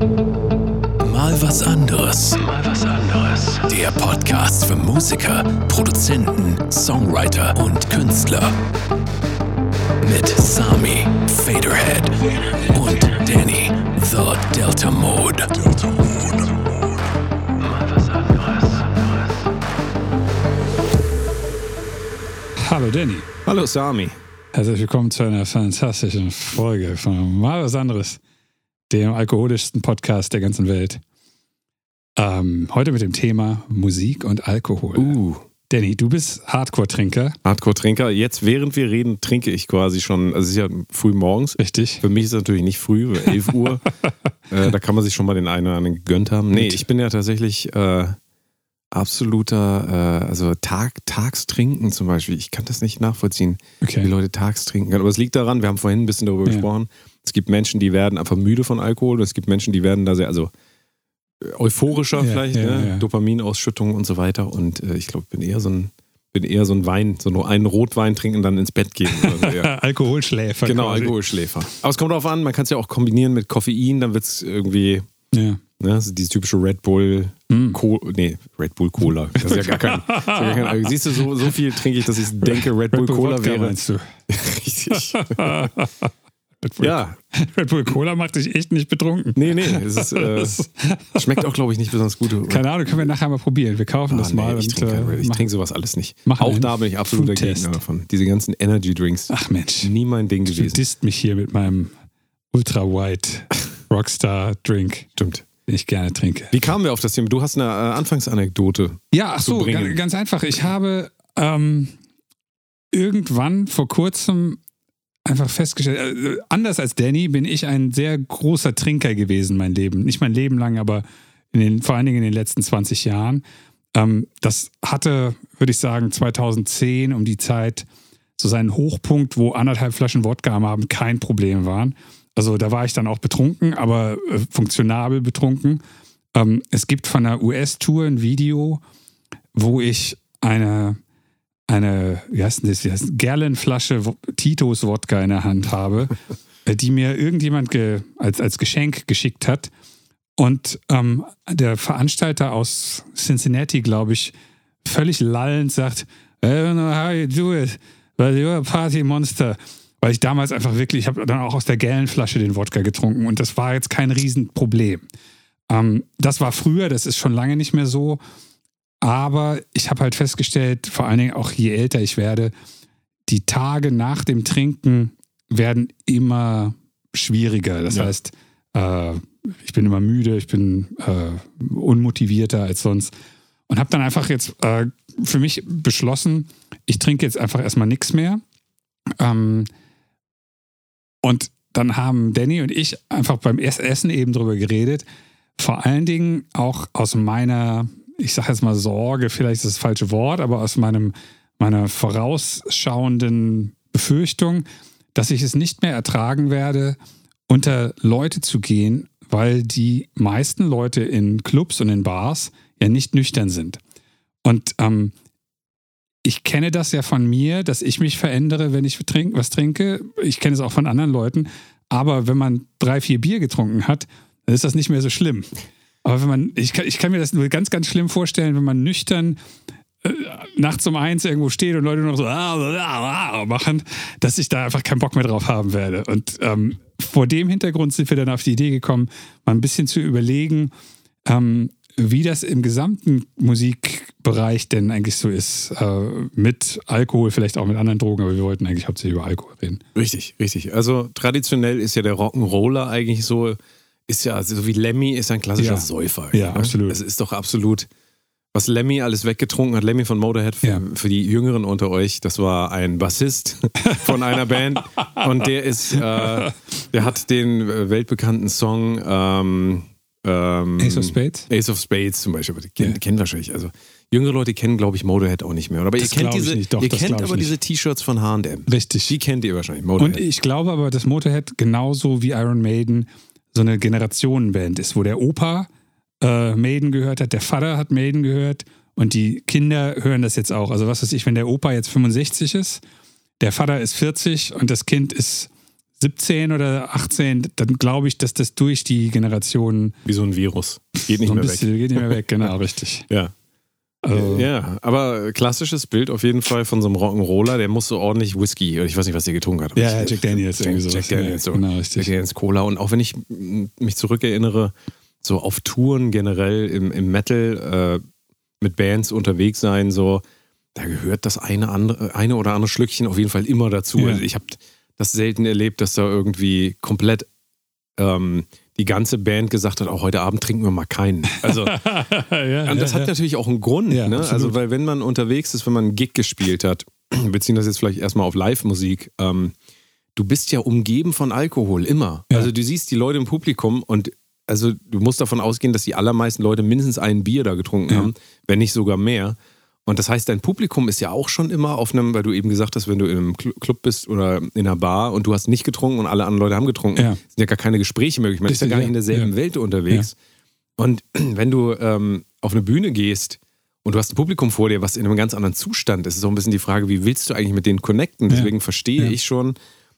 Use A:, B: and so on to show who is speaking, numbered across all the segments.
A: Mal was anderes. Mal was anderes. Der Podcast für Musiker, Produzenten, Songwriter und Künstler. Mit Sami, Faderhead und Danny, The Delta Mode. Delta Mode. Mal was anderes.
B: Hallo Danny.
C: Hallo Sami.
B: Herzlich willkommen zu einer fantastischen Folge von Mal was anderes, dem alkoholischsten Podcast der ganzen Welt. Ähm, heute mit dem Thema Musik und Alkohol.
C: Uh,
B: Danny, du bist Hardcore-Trinker,
C: Hardcore-Trinker. Jetzt, während wir reden, trinke ich quasi schon. Also es ist ja früh morgens.
B: richtig?
C: Für mich ist es natürlich nicht früh, weil 11 Uhr. äh, da kann man sich schon mal den einen oder anderen gegönnt haben. Nee, ich bin ja tatsächlich äh, absoluter, äh, also Tag, Tagstrinken zum Beispiel. Ich kann das nicht nachvollziehen, wie
B: Okay.
C: Leute tags trinken können. Aber es liegt daran, wir haben vorhin ein bisschen darüber
B: Ja.
C: gesprochen. Es gibt Menschen, die werden einfach müde von Alkohol es gibt Menschen, die werden da sehr, also äh, euphorischer
B: Ja,
C: vielleicht,
B: ja,
C: ne?
B: ja.
C: Dopaminausschüttung und so weiter. Und äh, ich glaube, ich bin eher so ein, bin eher so ein Wein, so nur einen Rotwein trinken und dann ins Bett gehen. Oder so, ja.
B: Alkoholschläfer.
C: Genau,
B: quasi.
C: Alkoholschläfer. Aber es kommt darauf an, man kann es ja auch kombinieren mit Koffein, dann wird es irgendwie,
B: Ja.
C: ne, so dieses typische Red Bull,
B: Mm.
C: Nee, Red Bull Cola. Das ist ja gar kein, ja gar kein Alkohol. Siehst du, so, so viel trinke ich, dass ich denke, Red Bull
B: Red Bull
C: Cola
B: Wodka
C: wäre.
B: meinst du?
C: Richtig.
B: Red Bull,
C: Ja,
B: Red Bull Cola macht dich echt nicht betrunken.
C: nee, nee, es ist, äh, schmeckt auch, glaube ich, nicht besonders gut.
B: Keine Ahnung, können wir nachher mal probieren. Wir kaufen
C: Ah,
B: das mal
C: nee, ich
B: und
C: trinke
B: äh,
C: ich trinke sowas alles nicht. Auch da bin ich absoluter. Gegner davon. Diese ganzen Energy Drinks.
B: Ach Mensch.
C: Nie mein Ding
B: Du
C: gewesen.
B: disst mich hier mit meinem Ultra White Rockstar Drink,
C: Stimmt.
B: den ich gerne trinke.
C: Wie kamen wir auf das Thema? Du hast eine äh, Anfangsanekdote.
B: Ja, ach so, ganz, ganz einfach. Ich habe ähm, irgendwann vor kurzem einfach festgestellt, äh, anders als Danny bin ich ein sehr großer Trinker gewesen, mein Leben. Nicht mein Leben lang, aber den, vor allen Dingen in den letzten 20 Jahren. Ähm, das hatte, würde ich sagen, 2010 um die Zeit so seinen Hochpunkt, wo anderthalb Flaschen Wodka am Abend kein Problem waren. Also da war ich dann auch betrunken, aber äh, funktionabel betrunken. Ähm, es gibt von der US-Tour ein Video, wo ich eine, eine wie heißt denn das, wie Wo- Titos Wodka in der Hand habe, äh, die mir irgendjemand ge, als, als Geschenk geschickt hat. Und ähm, der Veranstalter aus Cincinnati, glaube ich, völlig lallend sagt, I don't know how you do it, but you're a party monster. Weil ich damals einfach wirklich, ich habe dann auch aus der Gallonflasche den Wodka getrunken und das war jetzt kein Riesenproblem. Ähm, das war früher, das ist schon lange nicht mehr so. Aber ich habe halt festgestellt, vor allen Dingen auch je älter ich werde, die Tage nach dem Trinken werden immer schwieriger. Das
C: Ja.
B: heißt, äh, ich bin immer müde, ich bin äh, unmotivierter als sonst. Und habe dann einfach jetzt äh, für mich beschlossen, ich trinke jetzt einfach erstmal nichts mehr. Ähm, und dann haben Danny und ich einfach beim Ess- Essen eben drüber geredet. Vor allen Dingen auch aus meiner, ich sage jetzt mal Sorge, vielleicht ist das, das falsche Wort, aber aus meinem, meiner vorausschauenden Befürchtung, dass ich es nicht mehr ertragen werde, unter Leute zu gehen, weil die meisten Leute in Clubs und in Bars ja nicht nüchtern sind. Und ähm, ich kenne das ja von mir, dass ich mich verändere, wenn ich trink, was trinke. Ich kenne es auch von anderen Leuten. Aber wenn man drei, vier Bier getrunken hat, dann ist das nicht mehr so schlimm. Aber wenn man, ich kann, ich kann mir das nur ganz, ganz schlimm vorstellen, wenn man nüchtern äh, nachts um eins irgendwo steht und Leute noch so ah, ah, ah, machen, dass ich da einfach keinen Bock mehr drauf haben werde. Und ähm, vor dem Hintergrund sind wir dann auf die Idee gekommen, mal ein bisschen zu überlegen, ähm, wie das im gesamten Musikbereich denn eigentlich so ist. Äh, mit Alkohol, vielleicht auch mit anderen Drogen, aber wir wollten eigentlich hauptsächlich über Alkohol reden.
C: Richtig, richtig. Also traditionell ist ja der Rock'n'Roller eigentlich so, ist ja, so wie Lemmy ist ein klassischer
B: Ja.
C: Säufer.
B: Ja, absolut.
C: Es ist doch absolut, was Lemmy alles weggetrunken hat. Lemmy von Motorhead, für,
B: Ja.
C: für die Jüngeren unter euch, das war ein Bassist von einer Band. Und der ist, äh, der hat den äh, weltbekannten Song ähm, ähm,
B: Ace of Spades?
C: Ace of Spades zum Beispiel, kennen,
B: Ja.
C: kennen wahrscheinlich. Also jüngere Leute kennen, glaube ich, Motorhead auch nicht mehr. Aber
B: Das
C: ihr kennt diese,
B: nicht. Doch,
C: ihr kennt aber diese T-Shirts von H&M.
B: Richtig.
C: Die kennt ihr wahrscheinlich, Motorhead.
B: Und ich glaube aber, dass Motorhead genauso wie Iron Maiden so eine Generationenband ist, wo der Opa äh, Maiden gehört hat, der Vater hat Maiden gehört und die Kinder hören das jetzt auch. Also was weiß ich, wenn der Opa jetzt 65 ist, der Vater ist 40 und das Kind ist 17 oder 18, dann glaube ich, dass das durch die Generationen
C: Wie so ein Virus. Geht nicht
B: so
C: mehr weg.
B: bisschen geht nicht mehr weg. Genau, richtig.
C: Ja.
B: Also,
C: Ja, aber klassisches Bild auf jeden Fall von so einem Rock'n'Roller, der muss so ordentlich Whisky, oder ich weiß nicht, was der getrunken hat.
B: Ja,
C: ich-
B: Jack Daniels,
C: Jack,
B: irgendwie
C: Jack
B: sowas.
C: Daniels, so.
B: Ja, genau,
C: Jack. Daniels Cola. Und auch wenn ich mich zurückerinnere, so auf Touren generell im, im Metal äh, mit Bands unterwegs sein, so, da gehört das eine, andere, eine oder andere Schlückchen auf jeden Fall immer dazu.
B: Ja.
C: Also ich habe das selten erlebt, dass da irgendwie komplett ähm, die ganze Band gesagt hat, auch heute Abend trinken wir mal keinen. Also
B: ja,
C: und das
B: ja,
C: hat
B: ja.
C: natürlich auch einen Grund,
B: Ja,
C: ne?
B: absolut.
C: Also, weil wenn man unterwegs ist, wenn man einen Gig gespielt hat, wir ziehen das jetzt vielleicht erstmal auf Live-Musik, ähm, du bist ja umgeben von Alkohol, immer.
B: Ja.
C: Also du siehst die Leute im Publikum und also du musst davon ausgehen, dass die allermeisten Leute mindestens ein Bier da getrunken
B: Ja.
C: haben, wenn nicht sogar mehr. Und das heißt, dein Publikum ist ja auch schon immer auf einem, weil du eben gesagt hast, wenn du Cl- Club bist oder in einer Bar und du hast nicht getrunken und alle anderen Leute haben getrunken,
B: Ja.
C: sind ja gar keine Gespräche möglich. Man ist ja gar nicht in
B: ja.
C: derselben
B: Ja.
C: Welt unterwegs. Und wenn du ähm, auf eine Bühne gehst und du hast ein Publikum vor dir, was in einem ganz anderen Zustand ist, ist auch ein bisschen die Frage, wie willst du eigentlich mit denen connecten? Deswegen verstehe
B: Ja.
C: ich schon,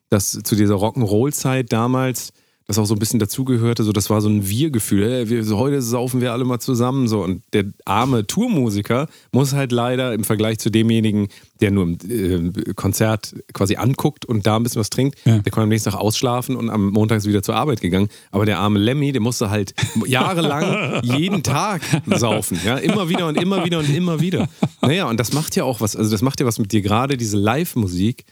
C: dass zu dieser Rock'n'Roll-Zeit damals das auch so ein bisschen dazugehörte. So, das war so ein Wir-Gefühl. Hey, wir, so, heute saufen wir alle mal zusammen. So. Und der arme Tourmusiker muss halt leider im Vergleich zu demjenigen, der nur im äh, Konzert quasi anguckt und da ein bisschen was trinkt,
B: Ja.
C: der konnte am nächsten Tag ausschlafen und am Montag ist wieder zur Arbeit gegangen. Aber der arme Lemmy, der musste halt jahrelang jeden Tag saufen. Ja? Immer wieder und immer wieder und immer wieder. Naja, und das macht ja auch was, also das macht ja was mit dir, gerade diese Live-Musik.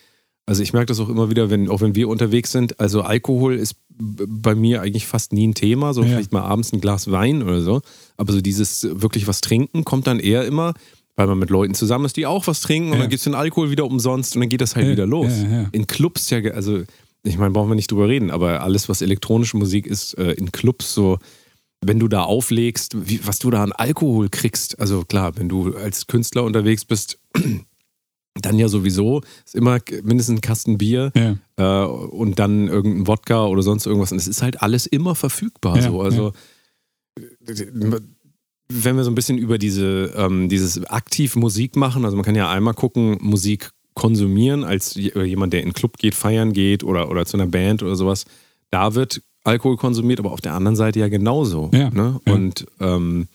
C: Also ich merke das auch immer wieder, wenn, auch wenn wir unterwegs sind. Also Alkohol ist bei mir eigentlich fast nie ein Thema, so
B: Ja.
C: vielleicht mal abends ein Glas Wein oder so. Aber so dieses wirklich was trinken kommt dann eher immer, weil man mit Leuten zusammen ist, die auch was trinken und
B: Ja.
C: dann gibt es den Alkohol wieder umsonst und dann geht das halt wieder los. In Clubs ja, also ich meine, brauchen wir nicht drüber reden, aber alles, was elektronische Musik ist, äh, in Clubs so, wenn du da auflegst, wie, was du da an Alkohol kriegst, also klar, wenn du als Künstler unterwegs bist, dann ja sowieso ist immer mindestens ein Kasten Bier
B: Ja.
C: äh, und dann irgendein Wodka oder sonst irgendwas. Und es ist halt alles immer verfügbar.
B: Ja,
C: so. Also wenn wir so ein bisschen über diese, ähm, dieses aktiv Musik machen, also man kann ja einmal gucken, Musik konsumieren, als äh, jemand, der in einen Club geht, feiern geht oder, oder zu einer Band oder sowas, da wird Alkohol konsumiert, aber auf der anderen Seite ja genauso.
B: Ja,
C: ne?
B: ja.
C: Und ähm,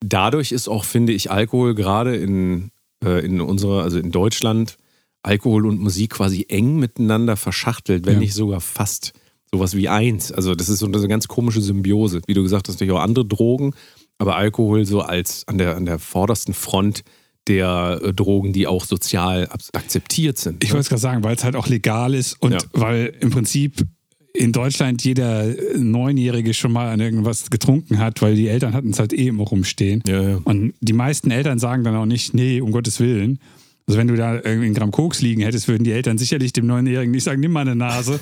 C: dadurch ist auch, finde ich, Alkohol gerade in, äh, in unserer, also in Deutschland, Alkohol und Musik quasi eng miteinander verschachtelt, wenn
B: Ja.
C: nicht sogar fast sowas wie eins. Also das ist so eine ganz komische Symbiose. Wie du gesagt hast, natürlich auch andere Drogen, aber Alkohol so als an der, an der vordersten Front der äh, Drogen, die auch sozial akzeptiert sind.
B: Ich
C: ne?
B: wollte es gerade sagen, weil es halt auch legal ist und
C: Ja.
B: weil im Prinzip in Deutschland jeder Neunjährige schon mal an irgendwas getrunken hat, weil die Eltern hatten es halt eh immer rumstehen.
C: Ja, ja.
B: Und die meisten Eltern sagen dann auch nicht, nee, um Gottes Willen. Also wenn du da irgendwie einen Gramm Koks liegen hättest, würden die Eltern sicherlich dem Neunjährigen nicht sagen, nimm mal eine Nase.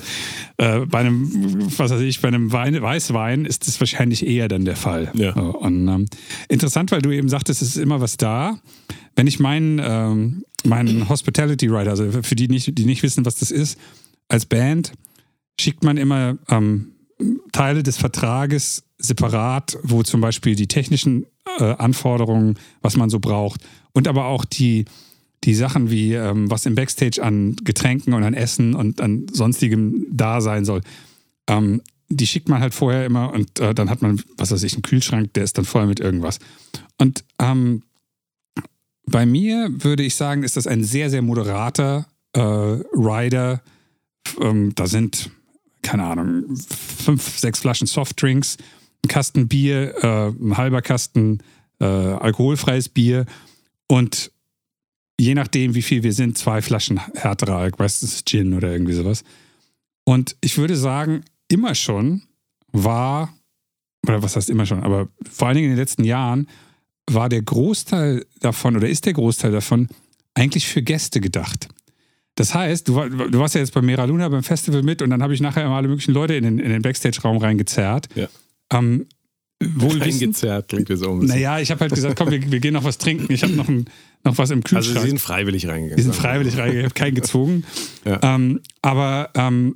B: äh, bei einem, was weiß ich, bei einem Wein, Weißwein ist das wahrscheinlich eher dann der Fall.
C: Ja.
B: Und ähm, interessant, weil du eben sagtest, es ist immer was da. Wenn ich meinen, ähm, meinen Hospitality Rider, also für die, nicht, die nicht wissen, was das ist, als Band schickt man immer ähm, Teile des Vertrages separat, wo zum Beispiel die technischen äh, Anforderungen, was man so braucht, und aber auch die, die Sachen wie, ähm, was im Backstage an Getränken und an Essen und an sonstigem da sein soll, ähm, die schickt man halt vorher immer und äh, dann hat man, was weiß ich, einen Kühlschrank, der ist dann voll mit irgendwas. Und ähm, bei mir würde ich sagen, ist das ein sehr, sehr moderater äh, Rider. Ähm, da sind, keine Ahnung, fünf, sechs Flaschen Softdrinks, ein Kasten Bier, äh, ein halber Kasten äh, alkoholfreies Bier und je nachdem, wie viel wir sind, zwei Flaschen härterer Alk, ist Gin oder irgendwie sowas. Und ich würde sagen, immer schon war, oder was heißt immer schon, aber vor allen Dingen in den letzten Jahren war der Großteil davon oder ist der Großteil davon eigentlich für Gäste gedacht. Das heißt, du, du warst ja jetzt bei Mera Luna beim Festival mit und dann habe ich nachher immer alle möglichen Leute in den, in den Backstage-Raum reingezerrt.
C: Ja.
B: Ähm, wohl wissend,
C: Eingezerrt klingt das auch ein bisschen.
B: naja, ich habe halt gesagt, komm, wir, wir gehen noch was trinken. Ich habe noch, ein, noch was im
C: also
B: Kühlschrank.
C: sie sind freiwillig reingegangen.
B: Wir sind freiwillig reingegangen, ich habe keinen gezwungen.
C: Ja.
B: Ähm, aber ähm,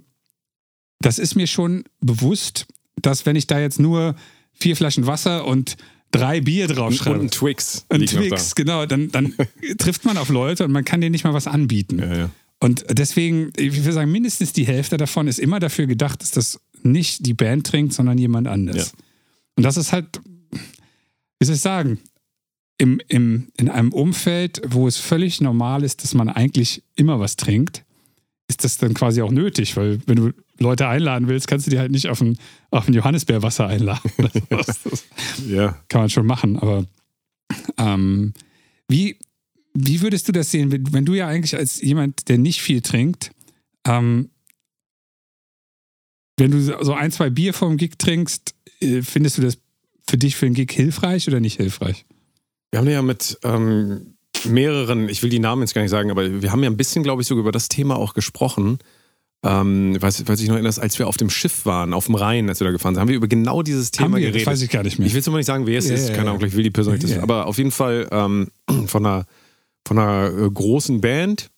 B: das ist mir schon bewusst, dass wenn ich da jetzt nur vier Flaschen Wasser und drei Bier
C: Und, und
B: draufschreibe,
C: ein Twix.
B: ein Twix, genau, dann, dann trifft man auf Leute und man kann denen nicht mal was anbieten.
C: Ja, ja.
B: Und deswegen, ich würde sagen, mindestens die Hälfte davon ist immer dafür gedacht, dass das nicht die Band trinkt, sondern jemand anders.
C: Ja.
B: Und das ist halt, wie soll ich sagen, im, im, in einem Umfeld, wo es völlig normal ist, dass man eigentlich immer was trinkt, ist das dann quasi auch nötig, weil wenn du Leute einladen willst, kannst du die halt nicht auf ein, auf ein Johannisbeerwasser einladen. Das, das
C: Ja.
B: kann man schon machen, aber ähm, wie, wie würdest du das sehen, wenn, du ja eigentlich als jemand, der nicht viel trinkt, ähm, wenn du so ein, zwei Bier vorm Gig trinkst, äh, findest du das für dich für den Gig hilfreich oder nicht hilfreich?
C: Wir haben ja mit ähm, mehreren, ich will die Namen jetzt gar nicht sagen, aber wir haben ja ein bisschen, glaube ich, sogar über das Thema auch gesprochen. Ähm, weiß, weiß ich noch erinnere, als wir auf dem Schiff waren, auf dem Rhein, als wir da gefahren sind, haben wir über genau dieses Thema geredet.
B: das weiß ich gar nicht mehr.
C: Ich will jetzt mal nicht sagen, wer es
B: Ja,
C: ist, keine. Ahnung, ich will die Person nicht.
B: Ja.
C: Aber auf jeden Fall ähm, von einer, von einer äh, großen Band.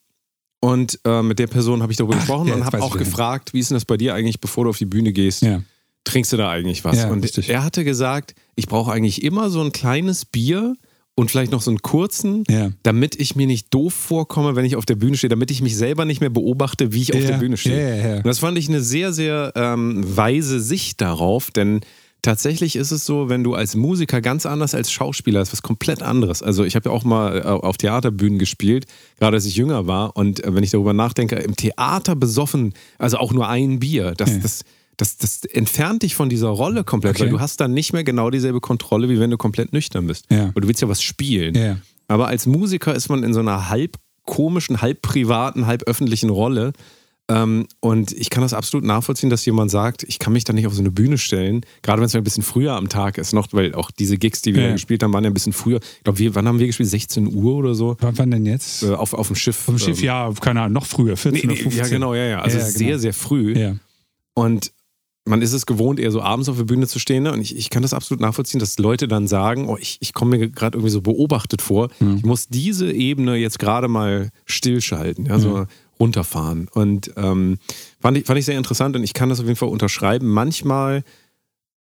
C: Und äh, mit der Person habe ich darüber
B: Ach,
C: gesprochen
B: ja,
C: und habe auch gefragt, wie ist denn das bei dir eigentlich, bevor du auf die Bühne gehst?
B: ja.
C: Trinkst du da eigentlich was?
B: Ja,
C: und
B: richtig.
C: er hatte gesagt, ich brauche eigentlich immer so ein kleines Bier und vielleicht noch so einen kurzen, damit ich mir nicht doof vorkomme, wenn ich auf der Bühne stehe, damit ich mich selber nicht mehr beobachte, wie ich auf der Bühne stehe. Und das fand ich eine sehr, sehr ähm, weise Sicht darauf, denn tatsächlich ist es so, wenn du als Musiker ganz anders als Schauspieler ist was komplett anderes. Also ich habe ja auch mal äh, auf Theaterbühnen gespielt, gerade als ich jünger war. Und äh, wenn ich darüber nachdenke, im Theater besoffen, also auch nur ein Bier, das,
B: Ja.
C: das, das, das entfernt dich von dieser Rolle komplett,
B: Okay.
C: weil du hast dann nicht mehr genau dieselbe Kontrolle, wie wenn du komplett nüchtern bist.
B: Ja.
C: Weil du willst ja was spielen.
B: Ja.
C: Aber als Musiker ist man in so einer halb komischen, halb privaten, halb öffentlichen Rolle. Ähm, und ich kann das absolut nachvollziehen, dass jemand sagt, ich kann mich da nicht auf so eine Bühne stellen, gerade wenn es ein bisschen früher am Tag ist, noch, weil auch diese Gigs, die wir
B: Ja.
C: gespielt haben, waren ja ein bisschen früher. Ich glaube, wann haben wir gespielt? 16 Uhr oder so?
B: Wann wann denn jetzt?
C: Äh, auf, auf dem Schiff.
B: Auf dem Schiff,
C: Ähm,
B: ja, keine Ahnung, noch früher, 14
C: Nee,
B: oder
C: nee,
B: 15.
C: ja, genau, ja, ja. Also
B: Ja, ja,
C: sehr,
B: genau.
C: sehr früh. Und man ist es gewohnt, eher so abends auf der Bühne zu stehen. Ne? Und ich, ich kann das absolut nachvollziehen, dass Leute dann sagen, oh, ich, ich komme mir gerade irgendwie so beobachtet vor. Ich muss diese Ebene jetzt gerade mal stillschalten, ja, so runterfahren. Und ähm, fand, ich, fand ich sehr interessant und ich kann das auf jeden Fall unterschreiben. Manchmal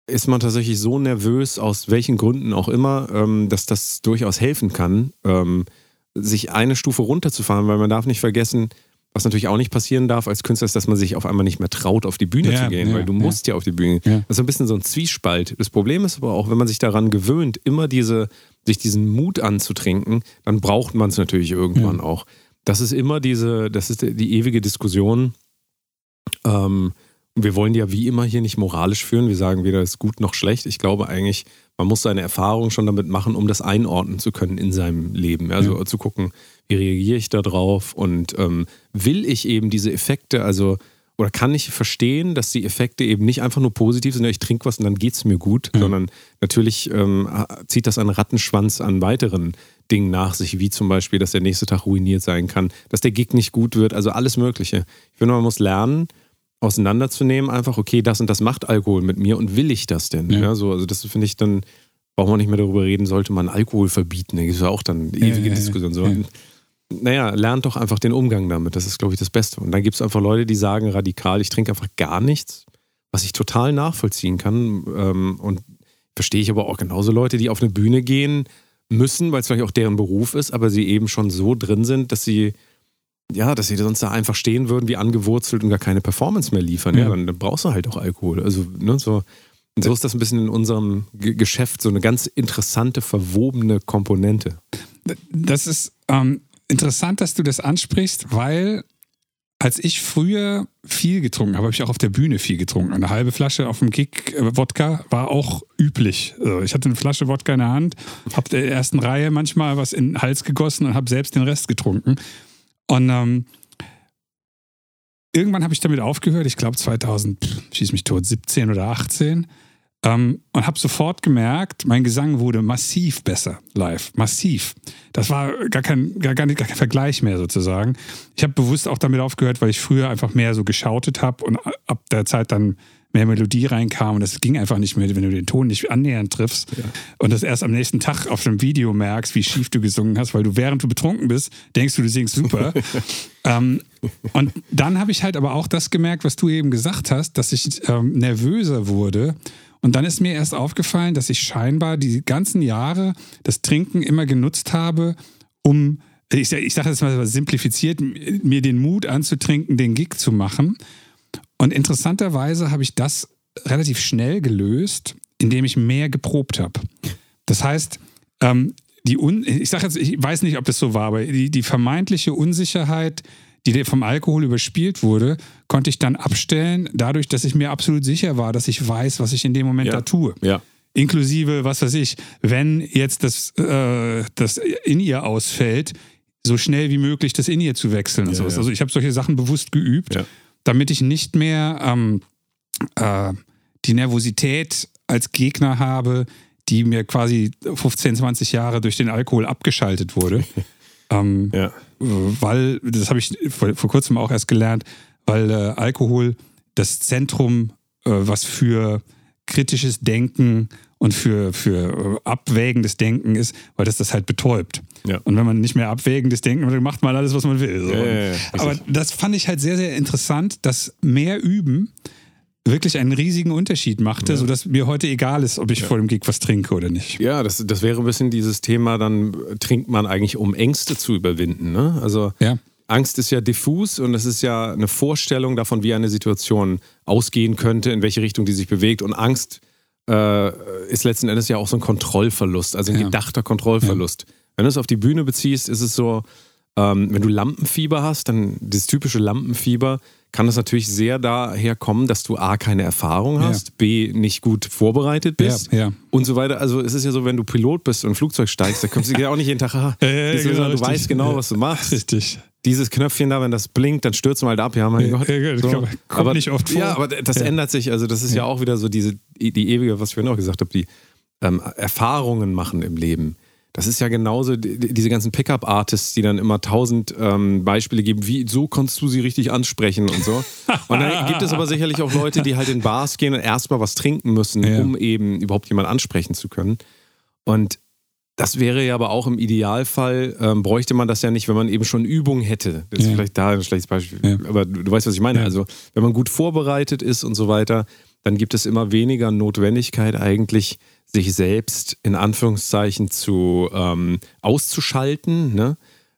C: ist man tatsächlich so nervös, aus welchen Gründen auch immer, ähm, dass das durchaus helfen kann, ähm, sich eine Stufe runterzufahren, weil man darf nicht vergessen, was natürlich auch nicht passieren darf als Künstler, ist, dass man sich auf einmal nicht mehr traut, auf die Bühne
B: Ja,
C: zu gehen,
B: ja,
C: weil du
B: ja.
C: musst ja auf die Bühne.
B: Ja.
C: Das ist ein bisschen so ein Zwiespalt. Das Problem ist aber auch, wenn man sich daran gewöhnt, immer diese, sich diesen Mut anzutrinken, dann braucht man es natürlich irgendwann auch. Das ist immer diese, das ist die ewige Diskussion. Ähm, wir wollen ja wie immer hier nicht moralisch führen. Wir sagen weder ist gut noch schlecht. Ich glaube eigentlich, man muss seine Erfahrung schon damit machen, um das einordnen zu können in seinem Leben. Also zu gucken, wie reagiere ich da drauf und ähm, will ich eben diese Effekte, also oder kann ich verstehen, dass die Effekte eben nicht einfach nur positiv sind, ja, ich trinke was und dann geht es mir gut, sondern natürlich ähm, zieht das einen Rattenschwanz an weiteren Dingen nach sich, wie zum Beispiel, dass der nächste Tag ruiniert sein kann, dass der Gig nicht gut wird, also alles Mögliche. Ich finde, man muss lernen, auseinanderzunehmen, einfach, okay, das und das macht Alkohol mit mir und will ich das denn?
B: Ja.
C: Ja. so, also das finde ich dann, braucht man nicht mehr darüber reden, sollte man Alkohol verbieten. Da gibt es ja auch dann ewige
B: ja, ja.
C: Diskussionen. So.
B: Ja.
C: Naja, lernt doch einfach den Umgang damit. Das ist, glaube ich, das Beste. Und dann gibt es einfach Leute, die sagen radikal, ich trinke einfach gar nichts, was ich total nachvollziehen kann. Ähm, und verstehe ich aber auch genauso Leute, die auf eine Bühne gehen müssen, weil es vielleicht auch deren Beruf ist, aber sie eben schon so drin sind, dass sie ja, dass sie sonst da einfach stehen würden, wie angewurzelt und gar keine Performance mehr liefern. Ja,
B: Ja.
C: dann, dann brauchst du halt auch Alkohol. Also, ne, so. Und so ist das ein bisschen in unserem G Geschäft so eine ganz interessante, verwobene Komponente.
B: Das ist ähm, interessant, dass du das ansprichst, weil als ich früher viel getrunken habe, habe ich auch auf der Bühne viel getrunken. Eine halbe Flasche auf dem Kick äh, Wodka war auch üblich. Also ich hatte eine Flasche Wodka in der Hand, habe der ersten Reihe manchmal was in den Hals gegossen und habe selbst den Rest getrunken. Und ähm, irgendwann habe ich damit aufgehört, ich glaube 2000, pff, schieß mich tot, 17 oder 18. Ähm, und habe sofort gemerkt, mein Gesang wurde massiv besser live. Massiv. Das war gar kein, gar, gar, nicht, gar kein Vergleich mehr sozusagen. Ich habe bewusst auch damit aufgehört, weil ich früher einfach mehr so geschautet habe und ab der Zeit dann mehr Melodie reinkam und das ging einfach nicht mehr, wenn du den Ton nicht annähernd triffst und das erst am nächsten Tag auf dem Video merkst, wie schief du gesungen hast, weil du während du betrunken bist, denkst du, du singst super. ähm, und dann habe ich halt aber auch das gemerkt, was du eben gesagt hast, dass ich ähm, nervöser wurde und dann ist mir erst aufgefallen, dass ich scheinbar die ganzen Jahre das Trinken immer genutzt habe, um ich, ich sage jetzt mal simplifiziert, mir den Mut anzutrinken, den Gig zu machen. Und interessanterweise habe ich das relativ schnell gelöst, indem ich mehr geprobt habe. Das heißt, ähm, die Un ich sage jetzt, ich weiß nicht, ob das so war, aber die, die vermeintliche Unsicherheit, die vom Alkohol überspielt wurde, konnte ich dann abstellen, dadurch, dass ich mir absolut sicher war, dass ich weiß, was ich in dem Moment
C: Ja.
B: da tue.
C: Ja.
B: Inklusive, was weiß ich, wenn jetzt das, äh, das in ihr ausfällt, so schnell wie möglich das in ihr zu wechseln
C: Ja, ja.
B: Also ich habe solche Sachen bewusst geübt, damit ich nicht mehr ähm, äh, die Nervosität als Gegner habe, die mir quasi 15, 20 Jahre durch den Alkohol abgeschaltet wurde. ähm,
C: Ja.
B: weil, das habe ich vor, vor kurzem auch erst gelernt, weil äh, Alkohol das Zentrum, äh, was für kritisches Denken und für, für äh, abwägendes Denken ist, weil das das halt betäubt.
C: Ja.
B: Und wenn man nicht mehr abwägendes Denken, dann macht man alles, was man will. So.
C: Ja, ja,
B: Aber das fand ich halt sehr, sehr interessant, dass mehr Üben wirklich einen riesigen Unterschied machte, sodass mir heute egal ist, ob ich vor dem Gig was trinke oder nicht.
C: Ja, das, das wäre ein bisschen dieses Thema, dann trinkt man eigentlich, um Ängste zu überwinden. Ne? Also
B: Ja.
C: Angst ist ja diffus und es ist ja eine Vorstellung davon, wie eine Situation ausgehen könnte, in welche Richtung die sich bewegt. Und Angst äh, ist letzten Endes ja auch so ein Kontrollverlust, also ein
B: Ja.
C: gedachter Kontrollverlust. Wenn du es auf die Bühne beziehst, ist es so, ähm, wenn du Lampenfieber hast, dann das typische Lampenfieber, kann das natürlich sehr daher kommen, dass du A, keine Erfahrung
B: Ja.
C: hast, B, nicht gut vorbereitet bist
B: Ja, ja.
C: und so weiter. Also es ist ja so, wenn du Pilot bist und ein Flugzeug steigst, da kommst du ja auch nicht jeden Tag, ah,
B: Ja, ja, genau,
C: du weißt genau,
B: Ja.
C: was du machst.
B: Richtig.
C: Dieses Knöpfchen da, wenn das blinkt, dann stürzt du halt ab. Ja, mein
B: Ja,
C: Gott.
B: ja, das kommt- kommt nicht oft vor.
C: Ja, aber das
B: Ja.
C: ändert sich. Also das ist ja, auch wieder so diese, die ewige, was ich vorhin auch gesagt habe, die ähm, Erfahrungen machen im Leben. Das ist ja genauso, die, diese ganzen Pickup-Artists, die dann immer tausend ähm, Beispiele geben, wie so kannst du sie richtig ansprechen und so. Und dann gibt es aber sicherlich auch Leute, die halt in Bars gehen und erstmal was trinken müssen,
B: Ja.
C: um eben überhaupt jemanden ansprechen zu können. Und das wäre ja aber auch im Idealfall, ähm, bräuchte man das ja nicht, wenn man eben schon Übung hätte. Das ist
B: Ja.
C: vielleicht da ein schlechtes Beispiel.
B: Ja.
C: Aber du, du weißt, was ich meine.
B: Ja.
C: Also, wenn man gut vorbereitet ist und so weiter, dann gibt es immer weniger Notwendigkeit, eigentlich sich selbst in Anführungszeichen zu ähm, auszuschalten. Ne?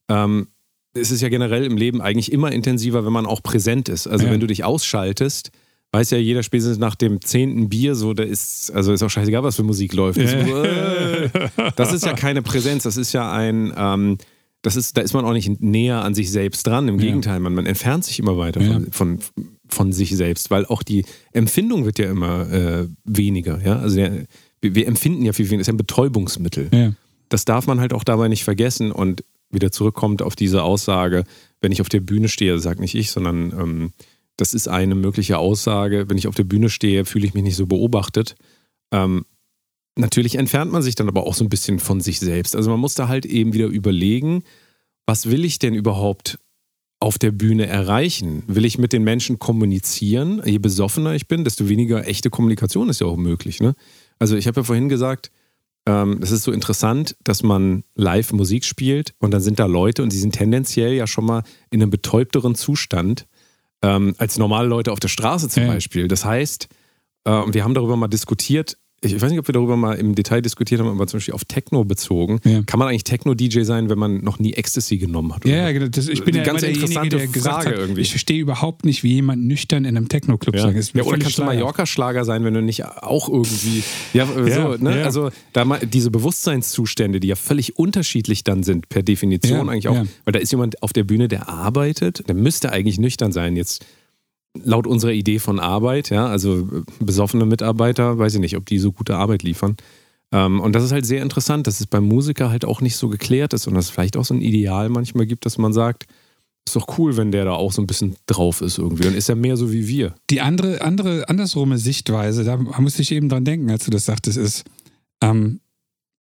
C: Ähm, es ist ja generell im Leben eigentlich immer intensiver, wenn man auch präsent ist. Also
B: Ja.
C: wenn du dich ausschaltest, weiß ja jeder spätestens nach dem zehnten Bier so, da ist, also ist auch scheißegal, was für Musik läuft. Das, äh, das ist ja keine Präsenz, das ist ja ein, ähm, das ist, da ist man auch nicht näher an sich selbst dran. Im
B: Ja.
C: Gegenteil, man, man entfernt sich immer weiter
B: Ja.
C: von, von, von sich selbst, weil auch die Empfindung wird ja immer äh, weniger. Ja? Also der, wir, wir empfinden ja viel weniger, das ist ja ein Betäubungsmittel
B: Ja.
C: das darf man halt auch dabei nicht vergessen und wieder zurückkommt auf diese Aussage, wenn ich auf der Bühne stehe, sag nicht ich, sondern ähm, das ist eine mögliche Aussage, wenn ich auf der Bühne stehe, fühle ich mich nicht so beobachtet. Ähm, natürlich entfernt man sich dann aber auch so ein bisschen von sich selbst. Also man muss da halt eben wieder überlegen, was will ich denn überhaupt auf der Bühne erreichen? Will ich mit den Menschen kommunizieren? Je besoffener ich bin, desto weniger echte Kommunikation ist ja auch möglich. Ne? Also ich habe ja vorhin gesagt, ähm, das ist so interessant, dass man live Musik spielt und dann sind da Leute und die sind tendenziell ja schon mal in einem betäubteren Zustand ähm, als normale Leute auf der Straße zum
B: Ja.
C: Beispiel. Das heißt, äh, und wir haben darüber mal diskutiert, ich weiß nicht, ob wir darüber mal im Detail diskutiert haben, aber zum Beispiel auf Techno bezogen.
B: Ja.
C: Kann man eigentlich Techno-DJ sein, wenn man noch nie Ecstasy genommen hat?
B: Ja,
C: oder?
B: ja, genau. Das, ich bin
C: Eine
B: ja
C: ganz interessante
B: der
C: Frage
B: hat,
C: irgendwie.
B: ich verstehe überhaupt nicht, wie jemand nüchtern in einem Techno-Club
C: Ja.
B: sagt. Ist
C: ja, oder kannst du
B: schleierhaft.
C: Mallorca-Schlager sein, wenn du nicht auch irgendwie. Ja, äh,
B: Ja,
C: so, ne? Also da mal diese Bewusstseinszustände, die ja völlig unterschiedlich dann sind, per Definition eigentlich auch. Weil da ist jemand auf der Bühne, der arbeitet, der müsste eigentlich nüchtern sein. Jetzt laut unserer Idee von Arbeit, ja, also äh, besoffene Mitarbeiter, weiß ich nicht, ob die so gute Arbeit liefern. Ähm, und das ist halt sehr interessant, dass es beim Musiker halt auch nicht so geklärt ist und dass es vielleicht auch so ein Ideal manchmal gibt, dass man sagt, ist doch cool, wenn der da auch so ein bisschen drauf ist irgendwie. Und ist er mehr so wie wir.
B: Die andere, andere, andersrumme Sichtweise, da musste ich eben dran denken, als du das sagtest, ist, ähm,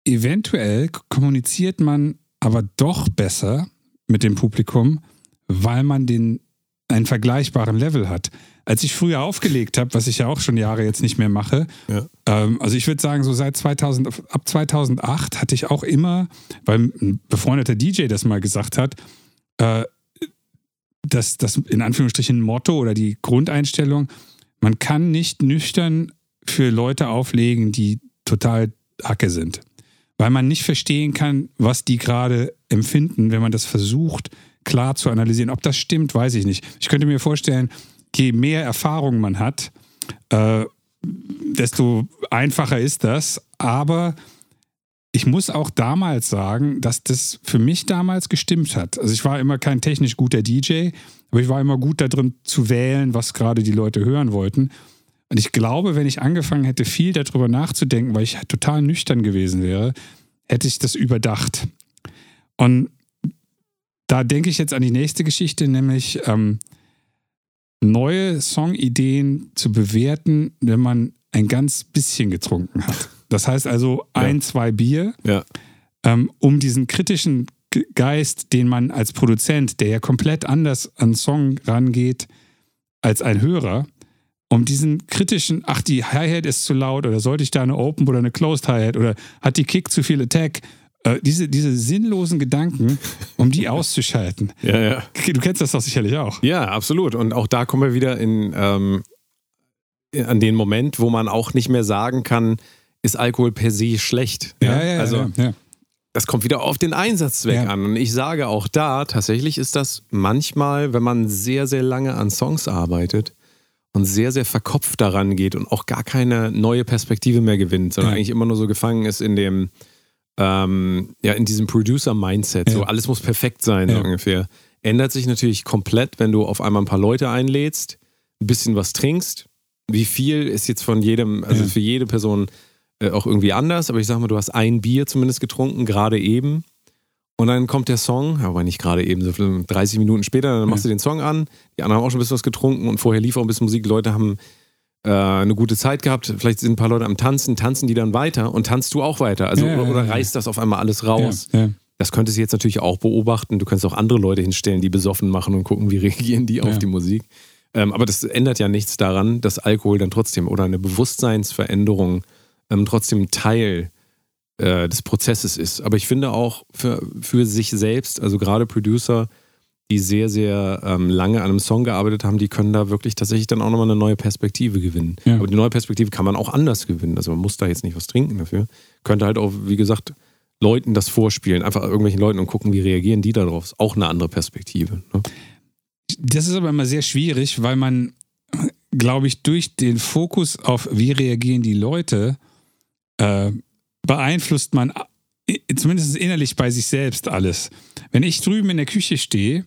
B: eventuell kommuniziert man aber doch besser mit dem Publikum, weil man den einen vergleichbaren Level hat. Als ich früher aufgelegt habe, was ich ja auch schon Jahre jetzt nicht mehr mache,
C: Ja.
B: ähm, also ich würde sagen, so seit 2000, ab 2008 hatte ich auch immer, weil ein befreundeter DJ das mal gesagt hat, äh, das, das in Anführungsstrichen Motto oder die Grundeinstellung, man kann nicht nüchtern für Leute auflegen, die total Hacke sind. weil man nicht verstehen kann, was die gerade empfinden, wenn man das versucht, klar zu analysieren. Ob das stimmt, weiß ich nicht. Ich könnte mir vorstellen, je mehr Erfahrung man hat, äh, desto einfacher ist das. Aber ich muss auch damals sagen, dass das für mich damals gestimmt hat. Also ich war immer kein technisch guter DJ, aber ich war immer gut darin zu wählen, was gerade die Leute hören wollten. Und ich glaube, wenn ich angefangen hätte, viel darüber nachzudenken, weil ich total nüchtern gewesen wäre, hätte ich das überdacht. Und da denke ich jetzt an die nächste Geschichte, nämlich ähm, neue Songideen zu bewerten, wenn man ein ganz bisschen getrunken hat. Das heißt also ein, ja. zwei Bier,
C: ja.
B: ähm, um diesen kritischen Geist, den man als Produzent, der ja komplett anders an Song rangeht als ein Hörer, um diesen kritischen, ach, die Hi-Hat ist zu laut oder sollte ich da eine Open oder eine Closed Hi-Hat oder hat die Kick zu viel Attack? Äh, diese, diese sinnlosen Gedanken, um die auszuschalten.
C: ja, ja.
B: Du kennst das doch sicherlich auch.
C: Ja, absolut. Und auch da kommen wir wieder in, ähm, an den Moment, wo man auch nicht mehr sagen kann, ist Alkohol per se schlecht.
B: Ja, ja, ja
C: also
B: ja, ja.
C: das kommt wieder auf den Einsatzzweck
B: Ja.
C: an. Und ich sage auch da, tatsächlich ist das manchmal, wenn man sehr, sehr lange an Songs arbeitet und sehr, sehr verkopft daran geht und auch gar keine neue Perspektive mehr gewinnt, sondern eigentlich immer nur so gefangen ist in dem, ähm, ja, in diesem Producer-Mindset. So
B: Ja.
C: alles muss perfekt sein, so
B: Ja.
C: ungefähr. Ändert sich natürlich komplett, wenn du auf einmal ein paar Leute einlädst, ein bisschen was trinkst. Wie viel ist jetzt von jedem, also
B: Ja.
C: für jede Person äh, auch irgendwie anders, aber ich sag mal, du hast ein Bier zumindest getrunken, gerade eben. Und dann kommt der Song, aber nicht gerade eben, so 30 Minuten später, dann machst du den Song an. Die anderen haben auch schon ein bisschen was getrunken und vorher lief auch ein bisschen Musik. Die Leute haben äh, eine gute Zeit gehabt. Vielleicht sind ein paar Leute am Tanzen, tanzen die dann weiter und tanzt du auch weiter. Also,
B: Ja,
C: oder, oder reißt das auf einmal alles raus.
B: Ja, ja.
C: Das könntest du jetzt natürlich auch beobachten. Du könntest auch andere Leute hinstellen, die besoffen machen und gucken, wie reagieren die auf die Musik. Ähm, aber das ändert ja nichts daran, dass Alkohol dann trotzdem oder eine Bewusstseinsveränderung ähm, trotzdem Teil äh, des Prozesses ist. Aber ich finde auch für, für sich selbst, also gerade Producer, die sehr, sehr ähm, lange an einem Song gearbeitet haben, die können da wirklich tatsächlich dann auch nochmal eine neue Perspektive gewinnen.
B: Ja.
C: Aber die neue Perspektive kann man auch anders gewinnen. Also man muss da jetzt nicht was trinken dafür. Könnte halt auch, wie gesagt, Leuten das vorspielen, einfach irgendwelchen Leuten und gucken, wie reagieren die darauf. Ist auch eine andere Perspektive. Ne?
B: Das ist aber immer sehr schwierig, weil man, glaube ich, durch den Fokus auf, wie reagieren die Leute, äh, beeinflusst man äh, zumindest innerlich bei sich selbst alles. Wenn ich drüben in der Küche stehe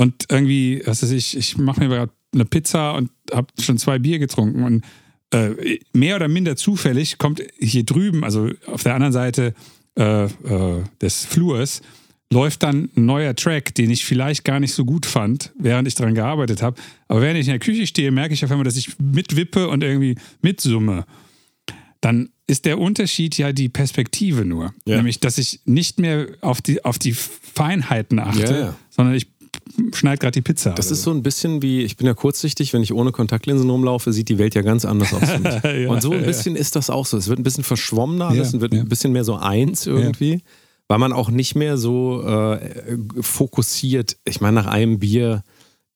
B: und irgendwie, was weiß ich, ich mache mir gerade eine Pizza und habe schon zwei Bier getrunken und äh, mehr oder minder zufällig kommt hier drüben, also auf der anderen Seite äh, äh, des Flurs, läuft dann ein neuer Track, den ich vielleicht gar nicht so gut fand, während ich daran gearbeitet habe. Aber während ich in der Küche stehe, merke ich auf einmal, dass ich mitwippe und irgendwie mitsumme. Dann ist der Unterschied ja die Perspektive nur.
C: Ja.
B: Nämlich, dass ich nicht mehr auf die, auf die Feinheiten achte,
C: Ja, ja.
B: sondern ich schneide gerade die Pizza.
C: Das ist so ein bisschen wie, ich bin ja kurzsichtig, wenn ich ohne Kontaktlinsen rumlaufe, sieht die Welt ja ganz anders aus.
B: Ja,
C: und so ein
B: ja.
C: bisschen ist das auch so. Es wird ein bisschen verschwommener alles
B: Ja,
C: und wird
B: ja.
C: ein bisschen mehr so eins irgendwie, weil man auch nicht mehr so äh, fokussiert, ich meine, nach einem Bier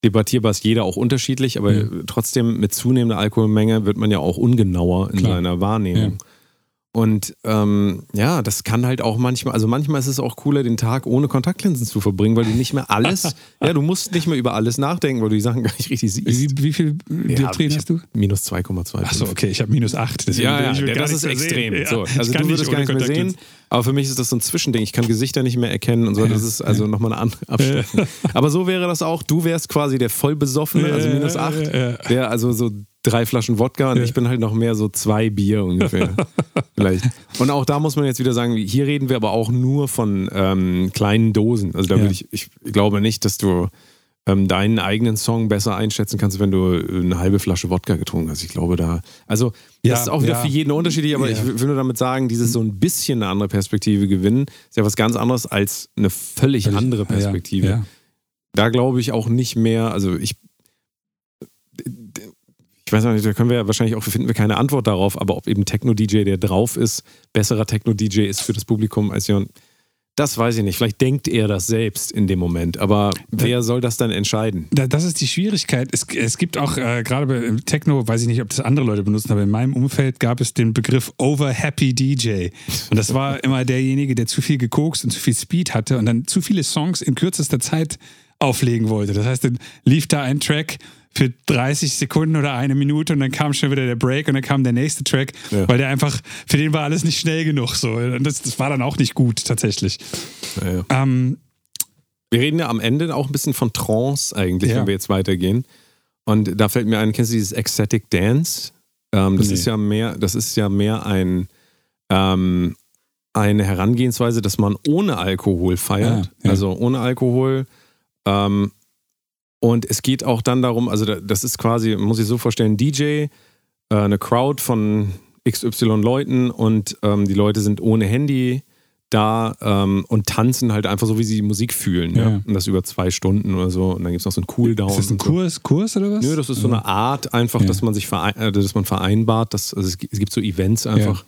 C: debattierbar ist jeder auch unterschiedlich, aber
B: Ja.
C: trotzdem mit zunehmender Alkoholmenge wird man ja auch ungenauer in
B: Klar.
C: seiner Wahrnehmung.
B: Ja.
C: Und ähm, ja, das kann halt auch manchmal, also manchmal ist es auch cooler, den Tag ohne Kontaktlinsen zu verbringen, weil du nicht mehr alles, ja, du musst nicht mehr über alles nachdenken, weil du die Sachen gar nicht richtig siehst.
B: Wie, wie viel Dioptrien
C: ich
B: hast du?
C: Minus 2,2.
B: Achso, okay, ich habe minus 8.
C: Ja, ja, ja das ist extrem. So, also du würdest gar nicht mehr sehen, aber für mich ist das so ein Zwischending. Ich kann Gesichter nicht mehr erkennen und so. Das ist also nochmal eine andere Abstufung. Aber so wäre das auch. Du wärst quasi der Vollbesoffene, also minus 8.
B: Ja, ja, ja.
C: Der also so drei Flaschen Wodka und
B: Ja.
C: ich bin halt noch mehr so zwei Bier ungefähr. Vielleicht. Und auch da muss man jetzt wieder sagen, hier reden wir aber auch nur von ähm, kleinen Dosen. Also da
B: Ja.
C: würde ich, ich glaube nicht, dass du ähm, deinen eigenen Song besser einschätzen kannst, wenn du eine halbe Flasche Wodka getrunken hast. Ich glaube da, also
B: Ja,
C: das ist auch wieder für jeden unterschiedlich, aber ich will nur damit sagen, dieses so ein bisschen eine andere Perspektive gewinnen, ist ja was ganz anderes als eine völlig andere Perspektive. Da glaube ich auch nicht mehr, also ich ich weiß noch nicht, da können wir ja wahrscheinlich auch, finden wir keine Antwort darauf, aber ob eben Techno-DJ, der drauf ist, besserer Techno-DJ ist für das Publikum als jemand, Das weiß ich nicht. Vielleicht denkt er das selbst in dem Moment. Aber wer soll das dann entscheiden?
B: Da, das ist die Schwierigkeit. Es, es gibt auch, äh, gerade bei Techno, weiß ich nicht, ob das andere Leute benutzen, aber in meinem Umfeld gab es den Begriff Over Happy DJ. Und das war immer derjenige, der zu viel gekokst und zu viel Speed hatte und dann zu viele Songs in kürzester Zeit auflegen wollte. Das heißt, dann lief da ein Track für 30 Sekunden oder eine Minute und dann kam schon wieder der Break und dann kam der nächste Track,
C: Ja.
B: weil der einfach, für den war alles nicht schnell genug. So. Und das, das war dann auch nicht gut, tatsächlich.
C: Ja, ja.
B: Ähm,
C: Wir reden ja am Ende auch ein bisschen von Trance eigentlich, wenn wir jetzt weitergehen. Und da fällt mir ein, kennst du dieses Ecstatic Dance? Ähm, das
B: Nee.
C: ist ja mehr, das ist ja mehr ein ähm, eine Herangehensweise, dass man ohne Alkohol feiert.
B: Ah.
C: Also ohne Alkohol. Ähm, und es geht auch dann darum, also da- das ist quasi, muss ich so vorstellen, DJ, äh, eine Crowd von XY Leuten und ähm, die Leute sind ohne Handy da ähm, und tanzen halt einfach so, wie sie die Musik fühlen. Ja.
B: Ja.
C: Und das über zwei Stunden oder so. Und dann gibt es noch so einen Cooldown.
B: ist das ein
C: und so.
B: Kurs, Kurs oder was?
C: Nö, das ist so eine Art einfach,
B: Ja.
C: dass man sich verein, äh, dass man vereinbart, dass, also es gibt so Events einfach,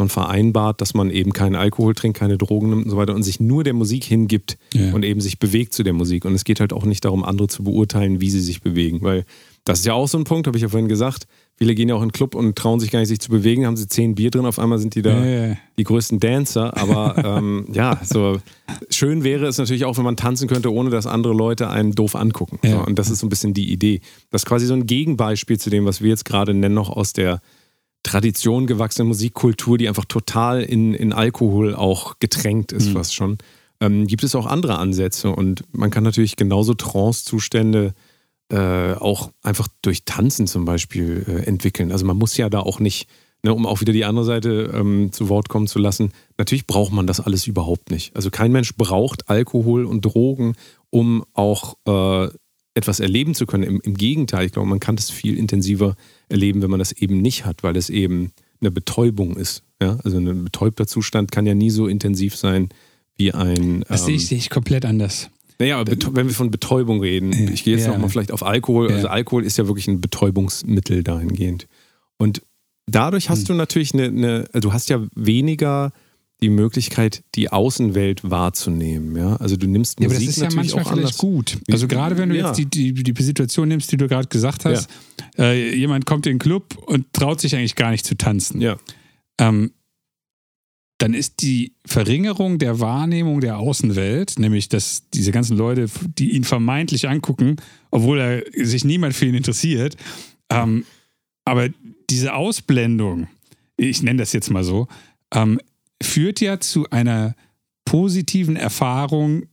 C: man vereinbart, dass man eben keinen Alkohol trinkt, keine Drogen nimmt und so weiter und sich nur der Musik hingibt
B: Ja.
C: und eben sich bewegt zu der Musik. Und es geht halt auch nicht darum, andere zu beurteilen, wie sie sich bewegen, weil das ist ja auch so ein Punkt, habe ich ja vorhin gesagt. Viele gehen ja auch in den Club und trauen sich gar nicht, sich zu bewegen, haben sie zehn Bier drin, auf einmal sind die da
B: ja.
C: die größten Dancer, aber ähm, ja, so schön wäre es natürlich auch, wenn man tanzen könnte, ohne dass andere Leute einen doof angucken.
B: Ja.
C: So, und das ist so ein bisschen die Idee. Das ist quasi so ein Gegenbeispiel zu dem, was wir jetzt gerade nennen, noch aus der Tradition gewachsene Musikkultur, die einfach total in, in Alkohol auch getränkt ist, fast schon. Ähm, gibt es auch andere Ansätze und man kann natürlich genauso Trance-Zustände äh, auch einfach durch Tanzen zum Beispiel äh, entwickeln. Also man muss ja da auch nicht, ne, um auch wieder die andere Seite ähm, zu Wort kommen zu lassen, natürlich braucht man das alles überhaupt nicht. Also kein Mensch braucht Alkohol und Drogen, um auch äh, etwas erleben zu können. Im, Im Gegenteil, ich glaube, man kann das viel intensiver erleben, wenn man das eben nicht hat, weil es eben eine Betäubung ist. Ja? Also ein betäubter Zustand kann ja nie so intensiv sein wie ein.
B: Das sehe
C: ähm,
B: ich, sehe ich komplett anders.
C: naja, aber wenn wir von Betäubung reden,
B: Ja,
C: ich gehe jetzt
B: ja.
C: nochmal vielleicht auf Alkohol.
B: Ja.
C: Also Alkohol ist ja wirklich ein Betäubungsmittel dahingehend. Und dadurch hast
B: Hm.
C: du natürlich eine, eine, also du hast ja weniger die Möglichkeit, die Außenwelt wahrzunehmen. Ja? Also du nimmst
B: Ja, aber das ist ja manchmal
C: auch
B: vielleicht gut. Also gerade wenn du
C: Ja.
B: jetzt die, die, die Situation nimmst, die du gerade gesagt hast, äh, jemand kommt in den Club und traut sich eigentlich gar nicht zu tanzen.
C: Ja,
B: Ähm, dann ist die Verringerung der Wahrnehmung der Außenwelt, nämlich dass diese ganzen Leute, die ihn vermeintlich angucken, obwohl er sich niemand für ihn interessiert, ähm, aber diese Ausblendung, ich nenne das jetzt mal so, ähm, führt ja zu einer positiven Erfahrung,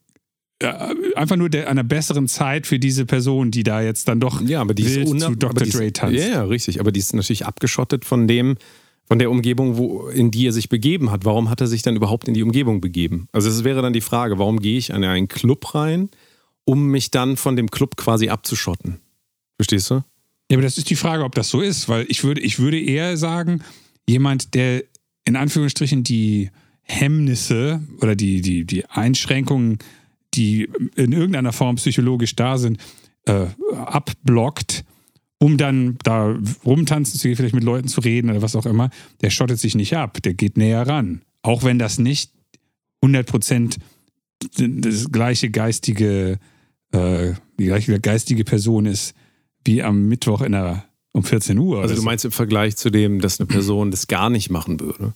B: äh, einfach nur der, einer besseren Zeit für diese Person, die da jetzt dann doch
C: ja aber die ist,
B: wild
C: unab-
B: zu Dr.
C: die
B: Dre
C: ist
B: tanzt.
C: Ja, ja, richtig. Aber die ist natürlich abgeschottet von dem, von der Umgebung, wo, in die er sich begeben hat. Warum hat er sich dann überhaupt in die Umgebung begeben? Also es wäre dann die Frage, warum gehe ich in einen Club rein, um mich dann von dem Club quasi abzuschotten? Verstehst du?
B: Ja, aber das ist die Frage, ob das so ist, weil ich würde, ich würde eher sagen, jemand, der in Anführungsstrichen die Hemmnisse oder die, die, die Einschränkungen, die in irgendeiner Form psychologisch da sind, äh, abblockt, um dann da rumtanzen zu gehen, vielleicht mit Leuten zu reden oder was auch immer, der schottet sich nicht ab, der geht näher ran. Auch wenn das nicht 100% das gleiche geistige, äh, die gleiche geistige Person ist, wie am Mittwoch in der, um 14 Uhr.
C: Also du meinst im Vergleich zu dem, dass eine Person das gar nicht machen würde?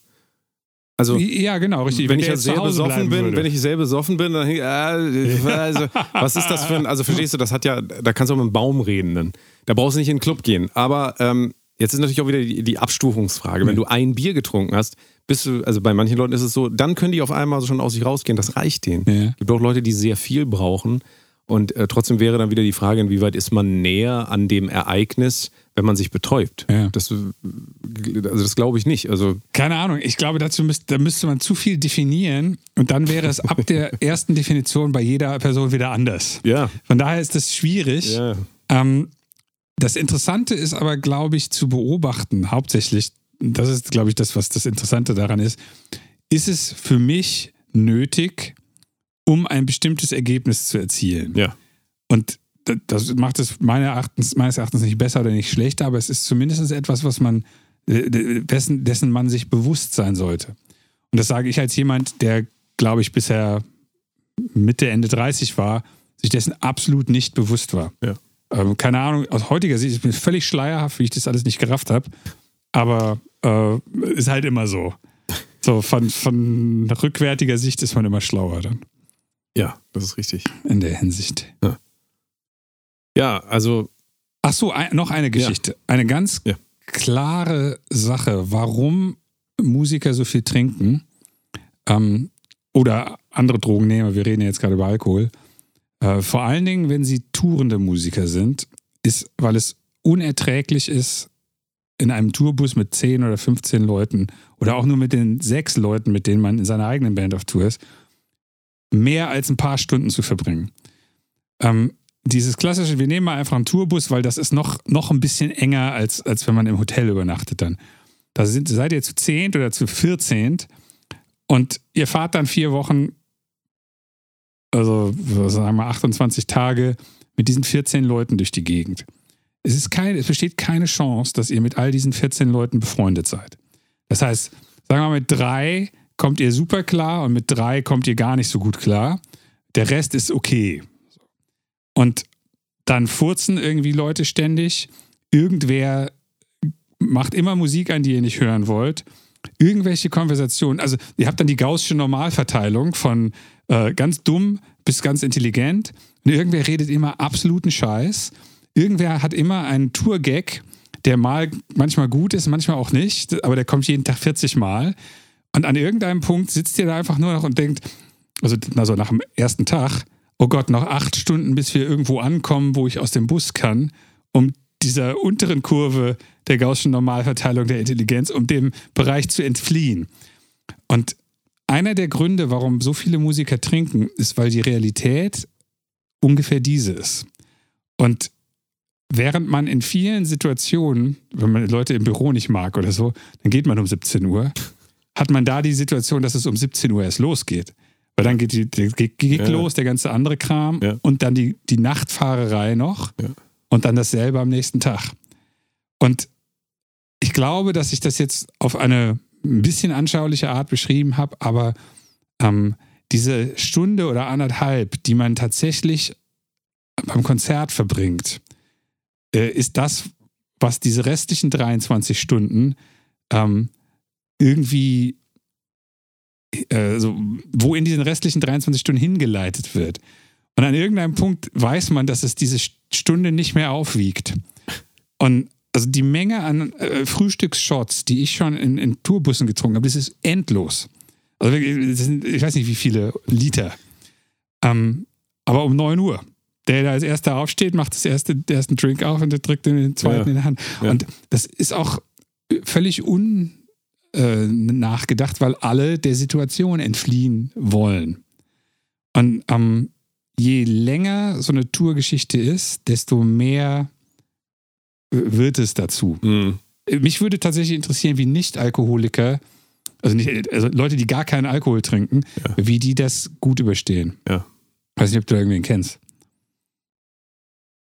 C: Also
B: Ja, genau, richtig.
C: wenn ich
B: jetzt
C: sehr
B: zu Hause
C: besoffen bin,
B: würde.
C: wenn ich sehr besoffen bin, dann äh, also, was ist das für ein, also verstehst du, das hat ja, da kannst du auch mit einem Baum reden dann. Da brauchst du nicht in den Club gehen. Aber ähm, jetzt ist natürlich auch wieder die, die Abstufungsfrage. Wenn du ein Bier getrunken hast, bist du, also bei manchen Leuten ist es so, dann können die auf einmal schon aus sich rausgehen, das reicht denen.
B: Ja.
C: Es gibt auch Leute, die sehr viel brauchen. Und äh, trotzdem wäre dann wieder die Frage, inwieweit ist man näher an dem Ereignis, wenn man sich betäubt.
B: Ja.
C: Das, äh, also das glaube ich nicht. Also
B: Keine Ahnung, ich glaube, dazu müsste, da müsste man zu viel definieren und dann wäre es ab der ersten Definition bei jeder Person wieder anders.
C: ja,
B: Von daher ist das schwierig.
C: ja.
B: Ähm, das Interessante ist aber, glaube ich, zu beobachten, hauptsächlich, das ist, glaube ich, das, was das Interessante daran ist, ist es für mich nötig, um ein bestimmtes Ergebnis zu erzielen.
C: ja.
B: Und das macht es meiner Erachtens, meines Erachtens nicht besser oder nicht schlechter, aber es ist zumindest etwas, was man, dessen, dessen man sich bewusst sein sollte. Und das sage ich als jemand, der glaube ich, bis er Mitte, Ende 30 war, sich dessen absolut nicht bewusst war.
C: Ja.
B: Ähm, keine Ahnung, aus heutiger Sicht, ich bin völlig schleierhaft, wie ich das alles nicht gerafft habe. Aber äh, ist halt immer so. So, von, von rückwärtiger Sicht ist man immer schlauer dann.
C: Ja, das ist richtig.
B: In der Hinsicht.
C: Ja, also.
B: Ach so, ein, noch eine Geschichte. Ja. Eine ganz ja. klare Sache, warum Musiker so viel trinken ähm, oder andere Drogen nehmen. Wir reden jetzt gerade über Alkohol. Äh, vor allen Dingen, wenn sie tourende Musiker sind, ist, weil es unerträglich ist, in einem Tourbus mit 10 oder 15 Leuten oder auch nur mit den sechs Leuten, mit denen man in seiner eigenen Band auf Tour ist, mehr als ein paar Stunden zu verbringen. Ähm, dieses klassische, wir nehmen mal einfach einen Tourbus, weil das ist noch, noch ein bisschen enger, als, als wenn man im Hotel übernachtet dann. Da sind, seid ihr zu zehnt oder zu vierzehnt und ihr fahrt dann vier Wochen, also sagen wir 28 Tage, mit diesen 14 Leuten durch die Gegend. Es, ist kein, es besteht keine Chance, dass ihr mit all diesen 14 Leuten befreundet seid. Das heißt, sagen wir mal, mit drei kommt ihr super klar und mit drei kommt ihr gar nicht so gut klar. Der Rest ist okay. Und dann furzen irgendwie Leute ständig. Irgendwer macht immer Musik an, die ihr nicht hören wollt. Irgendwelche Konversationen. Also, ihr habt dann die gaußsche Normalverteilung von äh, ganz dumm bis ganz intelligent. Und irgendwer redet immer absoluten Scheiß. Irgendwer hat immer einen Tour-Gag, der mal manchmal gut ist, manchmal auch nicht, aber der kommt jeden Tag 40 Mal. Und an irgendeinem Punkt sitzt ihr da einfach nur noch und denkt, also, also nach dem ersten Tag, oh Gott, noch acht Stunden, bis wir irgendwo ankommen, wo ich aus dem Bus kann, um dieser unteren Kurve der Gaußschen Normalverteilung der Intelligenz, um dem Bereich zu entfliehen. Und einer der Gründe, warum so viele Musiker trinken, ist, weil die Realität ungefähr diese ist. Und während man in vielen Situationen, wenn man Leute im Büro nicht mag oder so, dann geht man um 17 Uhr, hat man da die Situation, dass es um 17 Uhr erst losgeht. Weil dann geht, die, geht, geht ja. los, der ganze andere Kram ja. und dann die, die Nachtfahrerei noch ja. und dann dasselbe am nächsten Tag. Und ich glaube, dass ich das jetzt auf eine ein bisschen anschauliche Art beschrieben habe, aber ähm, diese Stunde oder anderthalb, die man tatsächlich beim Konzert verbringt, äh, ist das, was diese restlichen 23 Stunden ähm, irgendwie, äh, so, wo in diesen restlichen 23 Stunden hingeleitet wird. Und an irgendeinem Punkt weiß man, dass es diese Stunde nicht mehr aufwiegt. Und also die Menge an äh, Frühstücksshots, die ich schon in, in Tourbussen getrunken habe, das ist endlos. Also sind, ich weiß nicht, wie viele Liter. Ähm, aber um 9 Uhr der da als erster aufsteht, macht das erste, den ersten Drink auf und der drückt den zweiten ja. in die Hand. Ja. Und das ist auch völlig unnachgedacht, äh, weil alle der Situation entfliehen wollen. Und ähm, je länger so eine Tourgeschichte ist, desto mehr wird es dazu. Mhm. Mich würde tatsächlich interessieren, wie Nicht-Alkoholiker, also, nicht, also Leute, die gar keinen Alkohol trinken, ja. wie die das gut überstehen.
C: Ja.
B: Weiß nicht, ob du irgendwen kennst.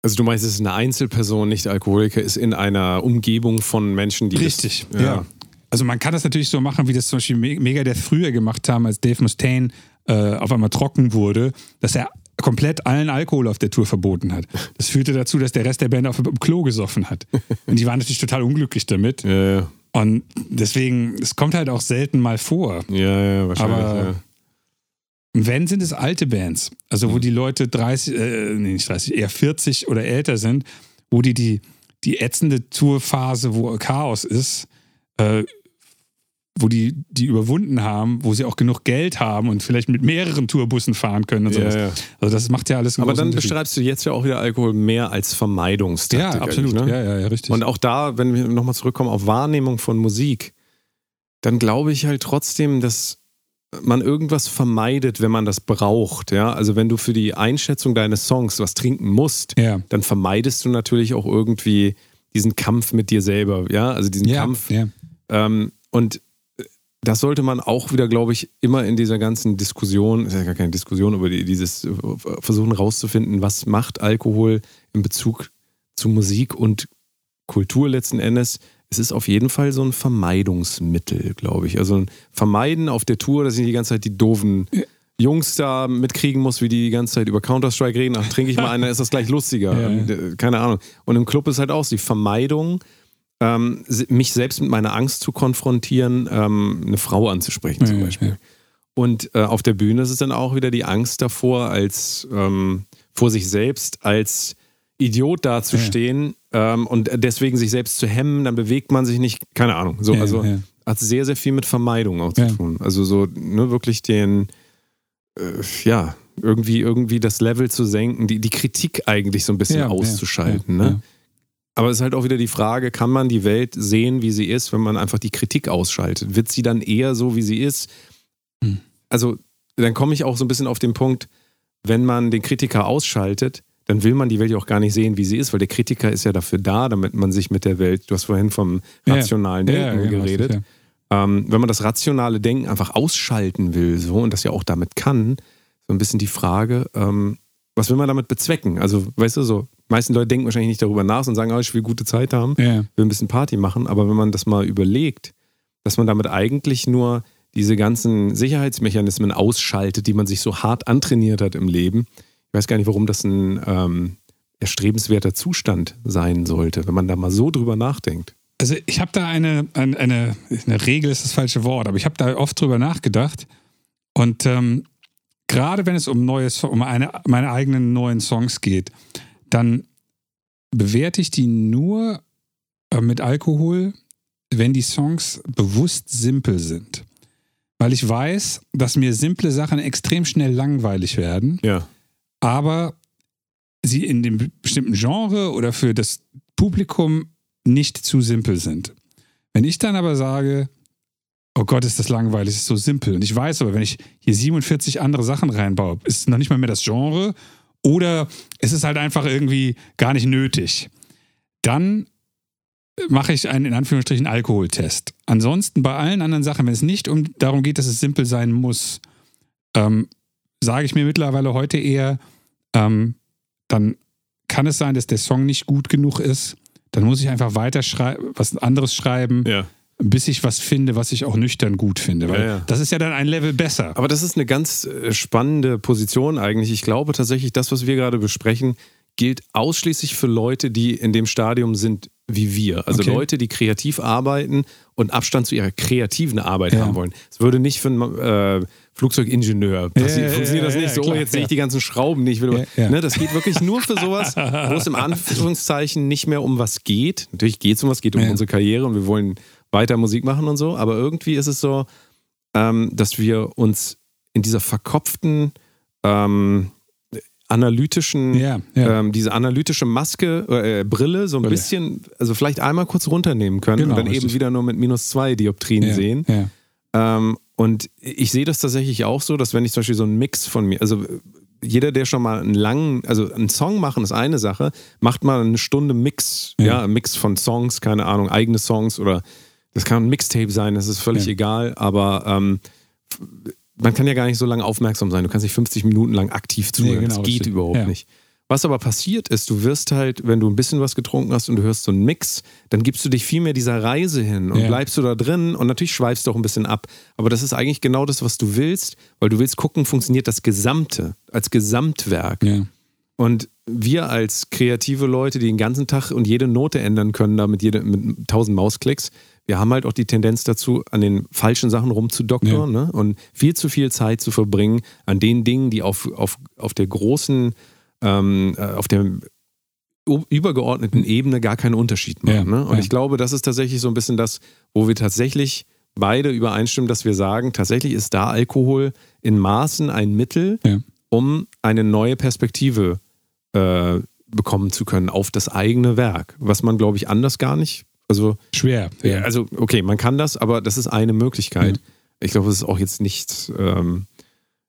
C: Also du meinst, es ist eine Einzelperson, nicht Alkoholiker, ist in einer Umgebung von Menschen, die.
B: Richtig, das, ja. ja. Also man kann das natürlich so machen, wie das zum Beispiel Megadeth früher gemacht haben, als Dave Mustaine äh, auf einmal trocken wurde, dass er komplett allen Alkohol auf der Tour verboten hat. Das führte dazu, dass der Rest der Band auf dem Klo gesoffen hat. Und die waren natürlich total unglücklich damit.
C: Ja, ja.
B: Und deswegen, es kommt halt auch selten mal vor.
C: Ja, ja, wahrscheinlich. Aber ja.
B: Wenn sind es alte Bands, also wo mhm. die Leute 30, äh, nee, nicht 30, eher 40 oder älter sind, wo die die, die ätzende Tourphase, wo Chaos ist, äh, wo die die überwunden haben, wo sie auch genug Geld haben und vielleicht mit mehreren Tourbussen fahren können und sowas. Ja, ja. Also das macht ja alles.
C: Aber dann beschreibst du jetzt ja auch wieder Alkohol mehr als Vermeidungstaktik.
B: Ja, absolut. Ne? Ja, ja, ja, richtig.
C: Und auch da, wenn wir nochmal zurückkommen auf Wahrnehmung von Musik, dann glaube ich halt trotzdem, dass man irgendwas vermeidet, wenn man das braucht. Ja? Also wenn du für die Einschätzung deines Songs was trinken musst,
B: ja.
C: dann vermeidest du natürlich auch irgendwie diesen Kampf mit dir selber. Ja, also diesen
B: ja,
C: Kampf.
B: Ja.
C: Ähm, und das sollte man auch wieder, glaube ich, immer in dieser ganzen Diskussion, ist ja gar keine Diskussion, aber dieses äh, Versuchen rauszufinden, was macht Alkohol in Bezug zu Musik und Kultur letzten Endes es ist auf jeden Fall so ein Vermeidungsmittel, glaube ich. Also ein Vermeiden auf der Tour, dass ich die ganze Zeit die doofen Jungs da mitkriegen muss, wie die die ganze Zeit über Counter-Strike reden, ach, trinke ich mal einen, dann ist das gleich lustiger.
B: Ja, ja.
C: Keine Ahnung. Und im Club ist halt auch so die Vermeidung, ähm, mich selbst mit meiner Angst zu konfrontieren, ähm, eine Frau anzusprechen zum
B: Ja,
C: Beispiel.
B: ja.
C: Und äh, auf der Bühne ist es dann auch wieder die Angst davor, als ähm, vor sich selbst als Idiot dazustehen ähm, und deswegen sich selbst zu hemmen, dann bewegt man sich nicht, keine Ahnung. So,
B: Ja,
C: also
B: ja.
C: hat sehr, sehr viel mit Vermeidung auch zu
B: Ja.
C: tun. Also so ne, wirklich den, äh, ja, irgendwie, irgendwie das Level zu senken, die, die Kritik eigentlich so ein bisschen
B: Ja, ja,
C: auszuschalten.
B: ja,
C: ne?
B: Ja.
C: Aber es ist halt auch wieder die Frage, kann man die Welt sehen, wie sie ist, wenn man einfach die Kritik ausschaltet? Wird sie dann eher so, wie sie ist?
B: Hm.
C: Also, dann komme ich auch so ein bisschen auf den Punkt, wenn man den Kritiker ausschaltet, dann will man die Welt ja auch gar nicht sehen, wie sie ist, weil der Kritiker ist ja dafür da, damit man sich mit der Welt, du hast vorhin vom
B: Ja.
C: rationalen
B: Ja,
C: Denken
B: genau,
C: geredet,
B: sicher.
C: ähm, wenn man das rationale Denken einfach ausschalten will, so und das ja auch damit kann, so ein bisschen die Frage, ähm, was will man damit bezwecken? Also, weißt du, so, meisten Leute denken wahrscheinlich nicht darüber nach und sagen, oh, ich will gute Zeit haben,
B: Ja.
C: will ein bisschen Party machen, aber wenn man das mal überlegt, dass man damit eigentlich nur diese ganzen Sicherheitsmechanismen ausschaltet, die man sich so hart antrainiert hat im Leben. Ich weiß gar nicht, warum das ein ähm, erstrebenswerter Zustand sein sollte, wenn man da mal so drüber nachdenkt.
B: Also ich habe da eine, eine, eine, eine Regel ist das falsche Wort, aber ich habe da oft drüber nachgedacht. Und ähm, gerade wenn es um neue, um eine, meine eigenen neuen Songs geht, dann bewerte ich die nur äh, mit Alkohol, wenn die Songs bewusst simpel sind. Weil ich weiß, dass mir simple Sachen extrem schnell langweilig werden
C: Ja.
B: aber sie in dem bestimmten Genre oder für das Publikum nicht zu simpel sind. Wenn ich dann aber sage, oh Gott, ist das langweilig, ist so simpel. Und ich weiß aber, wenn ich hier 47 andere Sachen reinbaue, ist es noch nicht mal mehr das Genre oder es ist halt einfach irgendwie gar nicht nötig. Dann mache ich einen in Anführungsstrichen Alkoholtest. Ansonsten bei allen anderen Sachen, wenn es nicht um darum geht, dass es simpel sein muss, ähm, sage ich mir mittlerweile heute eher, ähm, dann kann es sein, dass der Song nicht gut genug ist. Dann muss ich einfach weiter was anderes schreiben,
C: Ja.
B: Bis ich was finde, was ich auch nüchtern gut finde. Weil
C: Ja, ja.
B: das ist ja dann ein Level besser.
C: Aber das ist eine ganz äh, spannende Position eigentlich. Ich glaube tatsächlich, das, was wir gerade besprechen, gilt ausschließlich für Leute, die in dem Stadium sind wie wir. Also
B: Okay.
C: Leute, die kreativ arbeiten und Abstand zu ihrer kreativen Arbeit
B: Ja.
C: haben wollen. Es würde nicht für einen äh, Flugzeugingenieur passi-
B: Ja, ja,
C: funktioniert das
B: ja,
C: nicht
B: ja,
C: so,
B: klar,
C: jetzt sehe ich die ganzen Schrauben nicht. Ne, das geht wirklich nur für sowas, wo es im Anführungszeichen nicht mehr um was geht. Natürlich geht es um was, geht um unsere Karriere und wir wollen weiter Musik machen und so, aber irgendwie ist es so, ähm, dass wir uns in dieser verkopften, ähm, analytischen,
B: Ja, ja.
C: Ähm, diese analytische Maske, äh, Brille, so ein
B: Brille.
C: bisschen, also vielleicht einmal kurz runternehmen können
B: Genau,
C: und dann eben
B: richtig.
C: wieder nur mit minus zwei Dioptrien
B: ja,
C: sehen. Ähm, und ich sehe das tatsächlich auch so, dass wenn ich zum Beispiel so einen Mix von mir, also jeder, der schon mal einen langen, also einen Song machen ist eine Sache, macht mal eine Stunde Mix, ja,
B: Ja.
C: ein Mix von Songs, keine Ahnung, eigene Songs oder das kann ein Mixtape sein, das ist völlig
B: Ja.
C: egal, aber ähm, man kann ja gar nicht so lange aufmerksam sein. Du kannst nicht 50 Minuten lang aktiv zuhören.
B: Nee, genau,
C: das geht
B: richtig.
C: überhaupt
B: Ja.
C: nicht. Was aber passiert ist, du wirst halt, wenn du ein bisschen was getrunken hast und du hörst so einen Mix, dann gibst du dich viel mehr dieser Reise hin und
B: Ja.
C: bleibst du da drin und natürlich schweifst du auch ein bisschen ab. Aber das ist eigentlich genau das, was du willst, weil du willst gucken, funktioniert das Gesamte als Gesamtwerk.
B: ja.
C: Und wir als kreative Leute, die den ganzen Tag und jede Note ändern können, da mit, jede, mit tausend Mausklicks, wir haben halt auch die Tendenz dazu, an den falschen Sachen rumzudoktern ne? und viel zu viel Zeit zu verbringen an den Dingen, die auf, auf, auf der großen, ähm, äh, auf der übergeordneten Ebene gar keinen Unterschied machen.
B: Ja,
C: ne? Und
B: ja.
C: ich glaube, das ist tatsächlich so ein bisschen das, wo wir tatsächlich beide übereinstimmen, dass wir sagen, tatsächlich ist da Alkohol in Maßen ein Mittel,
B: Ja.
C: um eine neue Perspektive äh, bekommen zu können auf das eigene Werk, was man, glaube ich, anders gar nicht. Also,
B: Schwer.
C: ja. also okay, man kann das, aber das ist eine Möglichkeit. Ich glaube, es ist auch jetzt nicht ähm,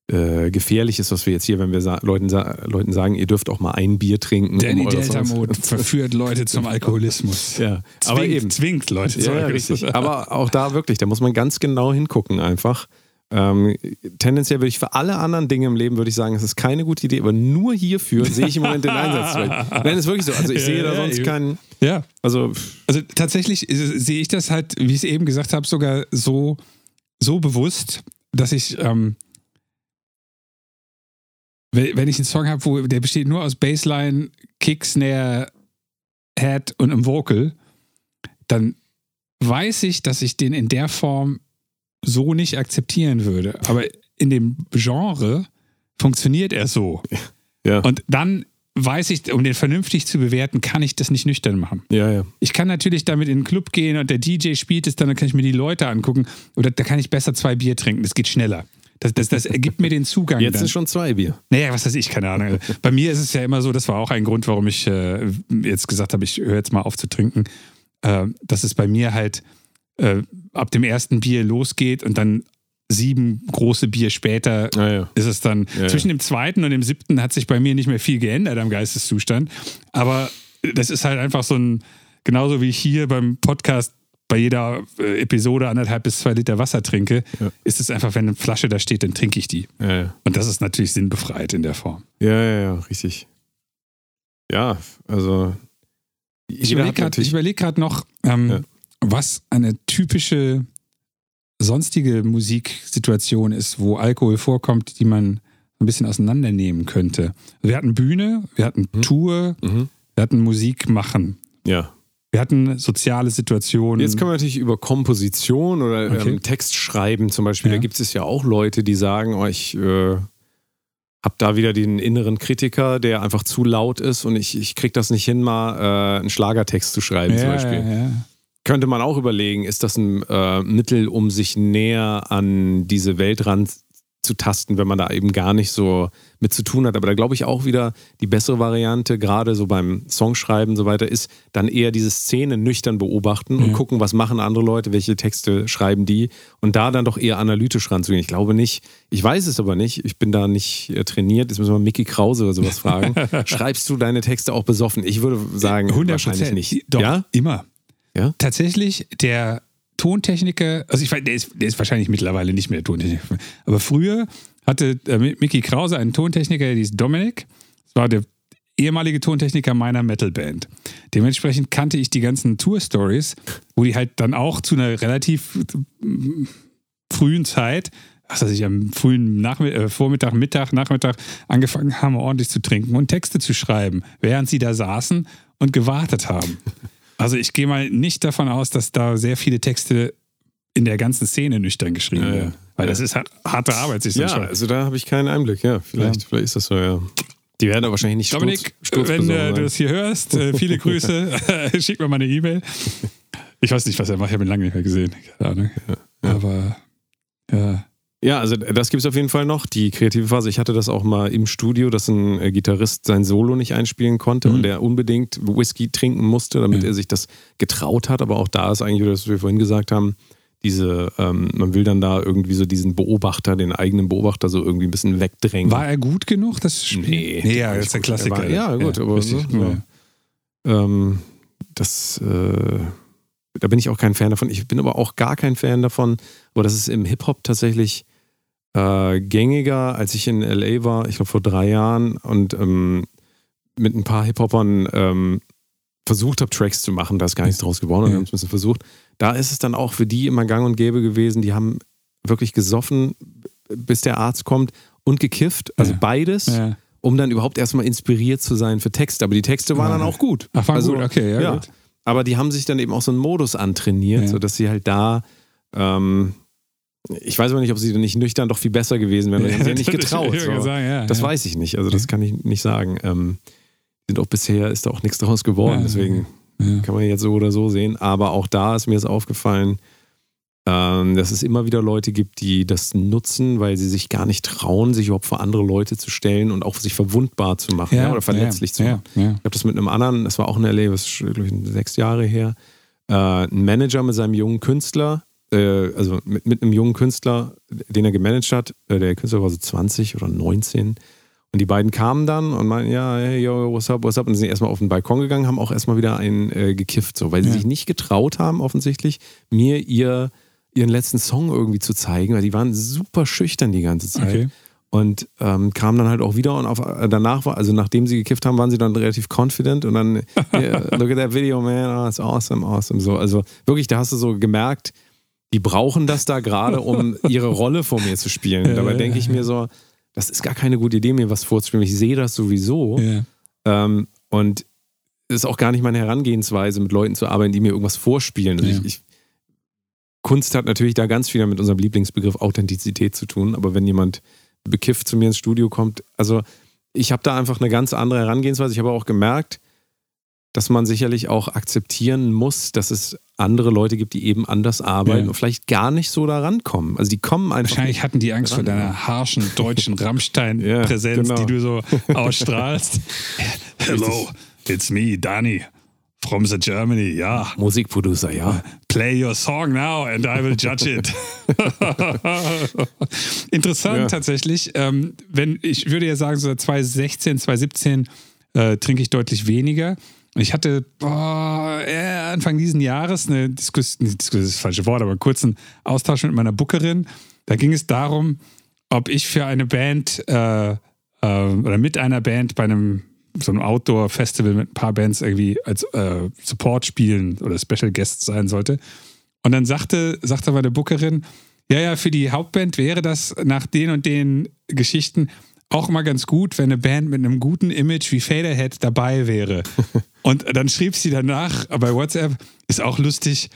C: äh, gefährliches, was wir jetzt hier, wenn wir sa Leuten, sa Leuten sagen, ihr dürft auch mal ein Bier trinken.
B: Danny
C: um
B: Delta Mode verführt Leute zum Alkoholismus.
C: Ja, aber
B: Zwingt,
C: eben.
B: zwingt Leute zum
C: Ja,
B: Alkoholismus.
C: richtig. Aber auch da wirklich, da muss man ganz genau hingucken einfach. Ähm, tendenziell würde ich für alle anderen Dinge im Leben würde ich sagen, es ist keine gute Idee, aber nur hierfür sehe ich im Moment den Einsatz. Nein, ist wirklich so. Also ich
B: Ja,
C: sehe da
B: ja,
C: sonst
B: eben.
C: keinen.
B: Ja.
C: Also
B: Also tatsächlich sehe ich das halt, wie ich es eben gesagt habe, sogar so, so bewusst, dass ich, ähm, wenn wenn ich einen Song habe, wo der besteht nur aus Bassline, Kick, Snare, Head und einem Vocal, dann weiß ich, dass ich den in der Form so nicht akzeptieren würde. Aber in dem Genre funktioniert er so.
C: Ja.
B: Und dann weiß ich, um den vernünftig zu bewerten, kann ich das nicht nüchtern machen.
C: ja, ja.
B: Ich kann natürlich damit in den Club gehen und der DJ spielt es dann, kann ich mir die Leute angucken. Oder da kann ich besser zwei Bier trinken. Das geht schneller. Das, das, das ergibt mir den Zugang.
C: Jetzt
B: dann.
C: sind schon zwei Bier.
B: Naja, was weiß ich, keine Ahnung. Bei mir ist es ja immer so, das war auch ein Grund, warum ich äh, jetzt gesagt habe, ich höre jetzt mal auf zu trinken, äh, dass es bei mir halt äh, ab dem ersten Bier losgeht und dann sieben große Bier später
C: Ja, ja.
B: ist es dann.
C: Ja,
B: Zwischen dem zweiten und dem siebten hat sich bei mir nicht mehr viel geändert am Geisteszustand. Aber das ist halt einfach so ein, genauso wie ich hier beim Podcast bei jeder äh, Episode anderthalb bis zwei Liter Wasser trinke,
C: Ja.
B: ist es einfach, wenn eine Flasche da steht, dann trinke ich die. Und das ist natürlich sinnbefreit in der Form.
C: Ja, ja, ja, richtig. Ja, also.
B: Ich überlege gerade überleg noch, ähm. Was eine typische sonstige Musiksituation ist, wo Alkohol vorkommt, die man ein bisschen auseinandernehmen könnte. Wir hatten Bühne, wir hatten Tour,
C: Mhm.
B: wir hatten Musik machen.
C: Ja.
B: Wir hatten soziale Situationen.
C: Jetzt können wir natürlich über Komposition oder
B: Okay.
C: ähm, Text schreiben zum Beispiel.
B: Ja.
C: Da gibt es ja auch Leute, die sagen, oh, ich äh, habe da wieder den inneren Kritiker, der einfach zu laut ist und ich, ich krieg das nicht hin, mal äh, einen Schlagertext zu schreiben zum
B: ja,
C: Beispiel.
B: ja, ja.
C: Könnte man auch überlegen, ist das ein äh, Mittel, um sich näher an diese Welt ranzutasten, wenn man da eben gar nicht so mit zu tun hat. Aber da glaube ich auch wieder, die bessere Variante, gerade so beim Songschreiben und so weiter, ist dann eher diese Szene nüchtern beobachten und
B: Ja.
C: gucken, was machen andere Leute, welche Texte schreiben die und da dann doch eher analytisch ranzugehen. Ich glaube nicht, ich weiß es aber nicht, ich bin da nicht äh, trainiert. Jetzt müssen wir Mickey Krause oder sowas fragen. Schreibst du deine Texte auch besoffen? Ich würde sagen,
B: 100
C: wahrscheinlich nicht.
B: Doch,
C: Ja?
B: immer.
C: Ja?
B: Tatsächlich, der Tontechniker, also ich weiß, der ist, der ist wahrscheinlich mittlerweile nicht mehr der Tontechniker, aber früher hatte äh, Mickey Krause einen Tontechniker, der hieß Dominik. Das war der ehemalige Tontechniker meiner Metalband. Dementsprechend kannte ich die ganzen Tour-Stories, wo die halt dann auch zu einer relativ äh, frühen Zeit, was weiß ich, am frühen Nachmi äh, Vormittag, Mittag, Nachmittag angefangen haben, ordentlich zu trinken und Texte zu schreiben, während sie da saßen und gewartet haben. Also ich gehe mal nicht davon aus, dass da sehr viele Texte in der ganzen Szene nüchtern geschrieben
C: Ja, ja.
B: werden. Weil das ist halt harte Arbeit, sich so
C: Ja,
B: zu schreiben.
C: also da habe ich keinen Einblick. Ja, vielleicht,
B: Ja.
C: vielleicht ist das so, ja. Die werden da wahrscheinlich nicht
B: Dominik,
C: sturz,
B: wenn äh, du das hier hörst, äh, viele Grüße. Schick mir mal eine E-Mail. Ich weiß nicht, was er macht. Ich habe ihn lange nicht mehr gesehen. Keine Ahnung. Aber ja.
C: Ja, also das gibt es auf jeden Fall noch, die kreative Phase. Ich hatte das auch mal im Studio, dass ein äh, Gitarrist sein Solo nicht einspielen konnte
B: Mhm.
C: und der unbedingt Whisky trinken musste, damit
B: Ja.
C: er sich das getraut hat. Aber auch da ist eigentlich, das wir vorhin gesagt haben, diese, ähm, man will dann da irgendwie so diesen Beobachter, den eigenen Beobachter so irgendwie ein bisschen wegdrängen.
B: War er gut genug, das Spiel?
C: Nee,
B: nee ja, das ist der
C: gut.
B: Klassiker.
C: Er war- ja, gut, aber
B: richtig.
C: ne,
B: Ja.
C: Ähm, das, äh, da bin ich auch kein Fan davon. Ich bin aber auch gar kein Fan davon. Aber das ist im Hip-Hop tatsächlich äh, gängiger, als ich in LA war, ich glaube vor drei Jahren und ähm, mit ein paar Hip-Hopern ähm, versucht habe, Tracks zu machen. Da ist gar nichts draus geworden,
B: Ja.
C: wir haben es ein bisschen versucht. Da ist es dann auch für die immer gang und gäbe gewesen. Die haben wirklich gesoffen, bis der Arzt kommt und gekifft. Also
B: Ja.
C: beides
B: Ja.
C: um dann überhaupt erstmal inspiriert zu sein für Texte. Aber die Texte waren dann auch gut.
B: Ach, war
C: Also,
B: gut, okay, ja,
C: ja.
B: gut.
C: Aber die haben sich dann eben auch so einen Modus antrainiert,
B: Ja.
C: sodass sie halt da, ähm, ich weiß aber nicht, ob sie dann nicht nüchtern doch viel besser gewesen wären. Haben sich ja nicht getraut. So.
B: sagen, ja,
C: Das
B: ja.
C: weiß ich nicht. Also das kann ich nicht sagen. Ähm, sind auch bisher ist da auch nichts draus geworden.
B: Ja,
C: Deswegen
B: ja.
C: kann man jetzt so oder so sehen. Aber auch da ist mir es aufgefallen, ähm, dass es immer wieder Leute gibt, die das nutzen, weil sie sich gar nicht trauen, sich überhaupt vor andere Leute zu stellen und auch sich verwundbar zu machen ja, oder verletzlich zu
B: ja,
C: machen.
B: Ja, ja.
C: Ich habe das mit einem anderen, das war auch in LA, das ist glaube ich sechs Jahre her, äh, ein Manager mit seinem jungen Künstler, äh, also mit, mit einem jungen Künstler, den er gemanagt hat. Äh, der Künstler war so 20 oder 19. Und die beiden kamen dann und meinten, ja, hey, yo, what's up, what's up? Und sind erstmal auf den Balkon gegangen, haben auch erstmal wieder einen äh, gekifft, so, weil sie
B: Ja.
C: sich nicht getraut haben, offensichtlich, mir ihr, ihren letzten Song irgendwie zu zeigen, weil die waren super schüchtern die ganze Zeit.
B: Okay.
C: Und ähm, kamen dann halt auch wieder und auf, äh, danach war, also nachdem sie gekifft haben, waren sie dann relativ confident und dann, yeah, look at that video, man, oh, it's awesome, awesome. So, also wirklich, da hast du so gemerkt, die brauchen das da gerade, um ihre Rolle vor mir zu spielen. Dabei denke ich mir so, das ist gar keine gute Idee, mir was vorzuspielen. Ich sehe das sowieso. Ähm, und es ist auch gar nicht meine Herangehensweise, mit Leuten zu arbeiten, die mir irgendwas vorspielen. Also ich, ich, Kunst hat natürlich da ganz viel mit unserem Lieblingsbegriff Authentizität zu tun, aber wenn jemand bekifft zu mir ins Studio kommt, also ich habe da einfach eine ganz andere Herangehensweise. Ich habe auch gemerkt, dass man sicherlich auch akzeptieren muss, dass es andere Leute gibt, die eben anders arbeiten
B: Ja.
C: und vielleicht gar nicht so da rankommen. Also die kommen einfach.
B: Wahrscheinlich hatten die Angst vor
C: dran,
B: deiner harschen deutschen Rammstein-Präsenz,
C: Ja, genau.
B: die du so ausstrahlst. Hello, it's me, Danny, from the Germany. Ja,
C: Musikproducer, ja.
B: play your song now and I will judge it. Interessant
C: Ja.
B: tatsächlich. Ähm, wenn, ich würde ja sagen, so seit 2016, 2017 äh, trinke ich deutlich weniger. Ich hatte äh, Anfang diesen Jahres eine Diskussion, Diskussion ist das falsche Wort, aber einen kurzen Austausch mit meiner Bookerin. Da ging es darum, ob ich für eine Band äh, äh, oder mit einer Band bei einem so einem Outdoor-Festival mit ein paar Bands irgendwie als äh, Support spielen oder Special Guest sein sollte. Und dann sagte, sagte meine Bookerin, ja, ja, für die Hauptband wäre das nach den und den Geschichten auch mal ganz gut, wenn eine Band mit einem guten Image wie Faderhead dabei wäre. und dann schrieb sie danach bei WhatsApp, ist auch lustig,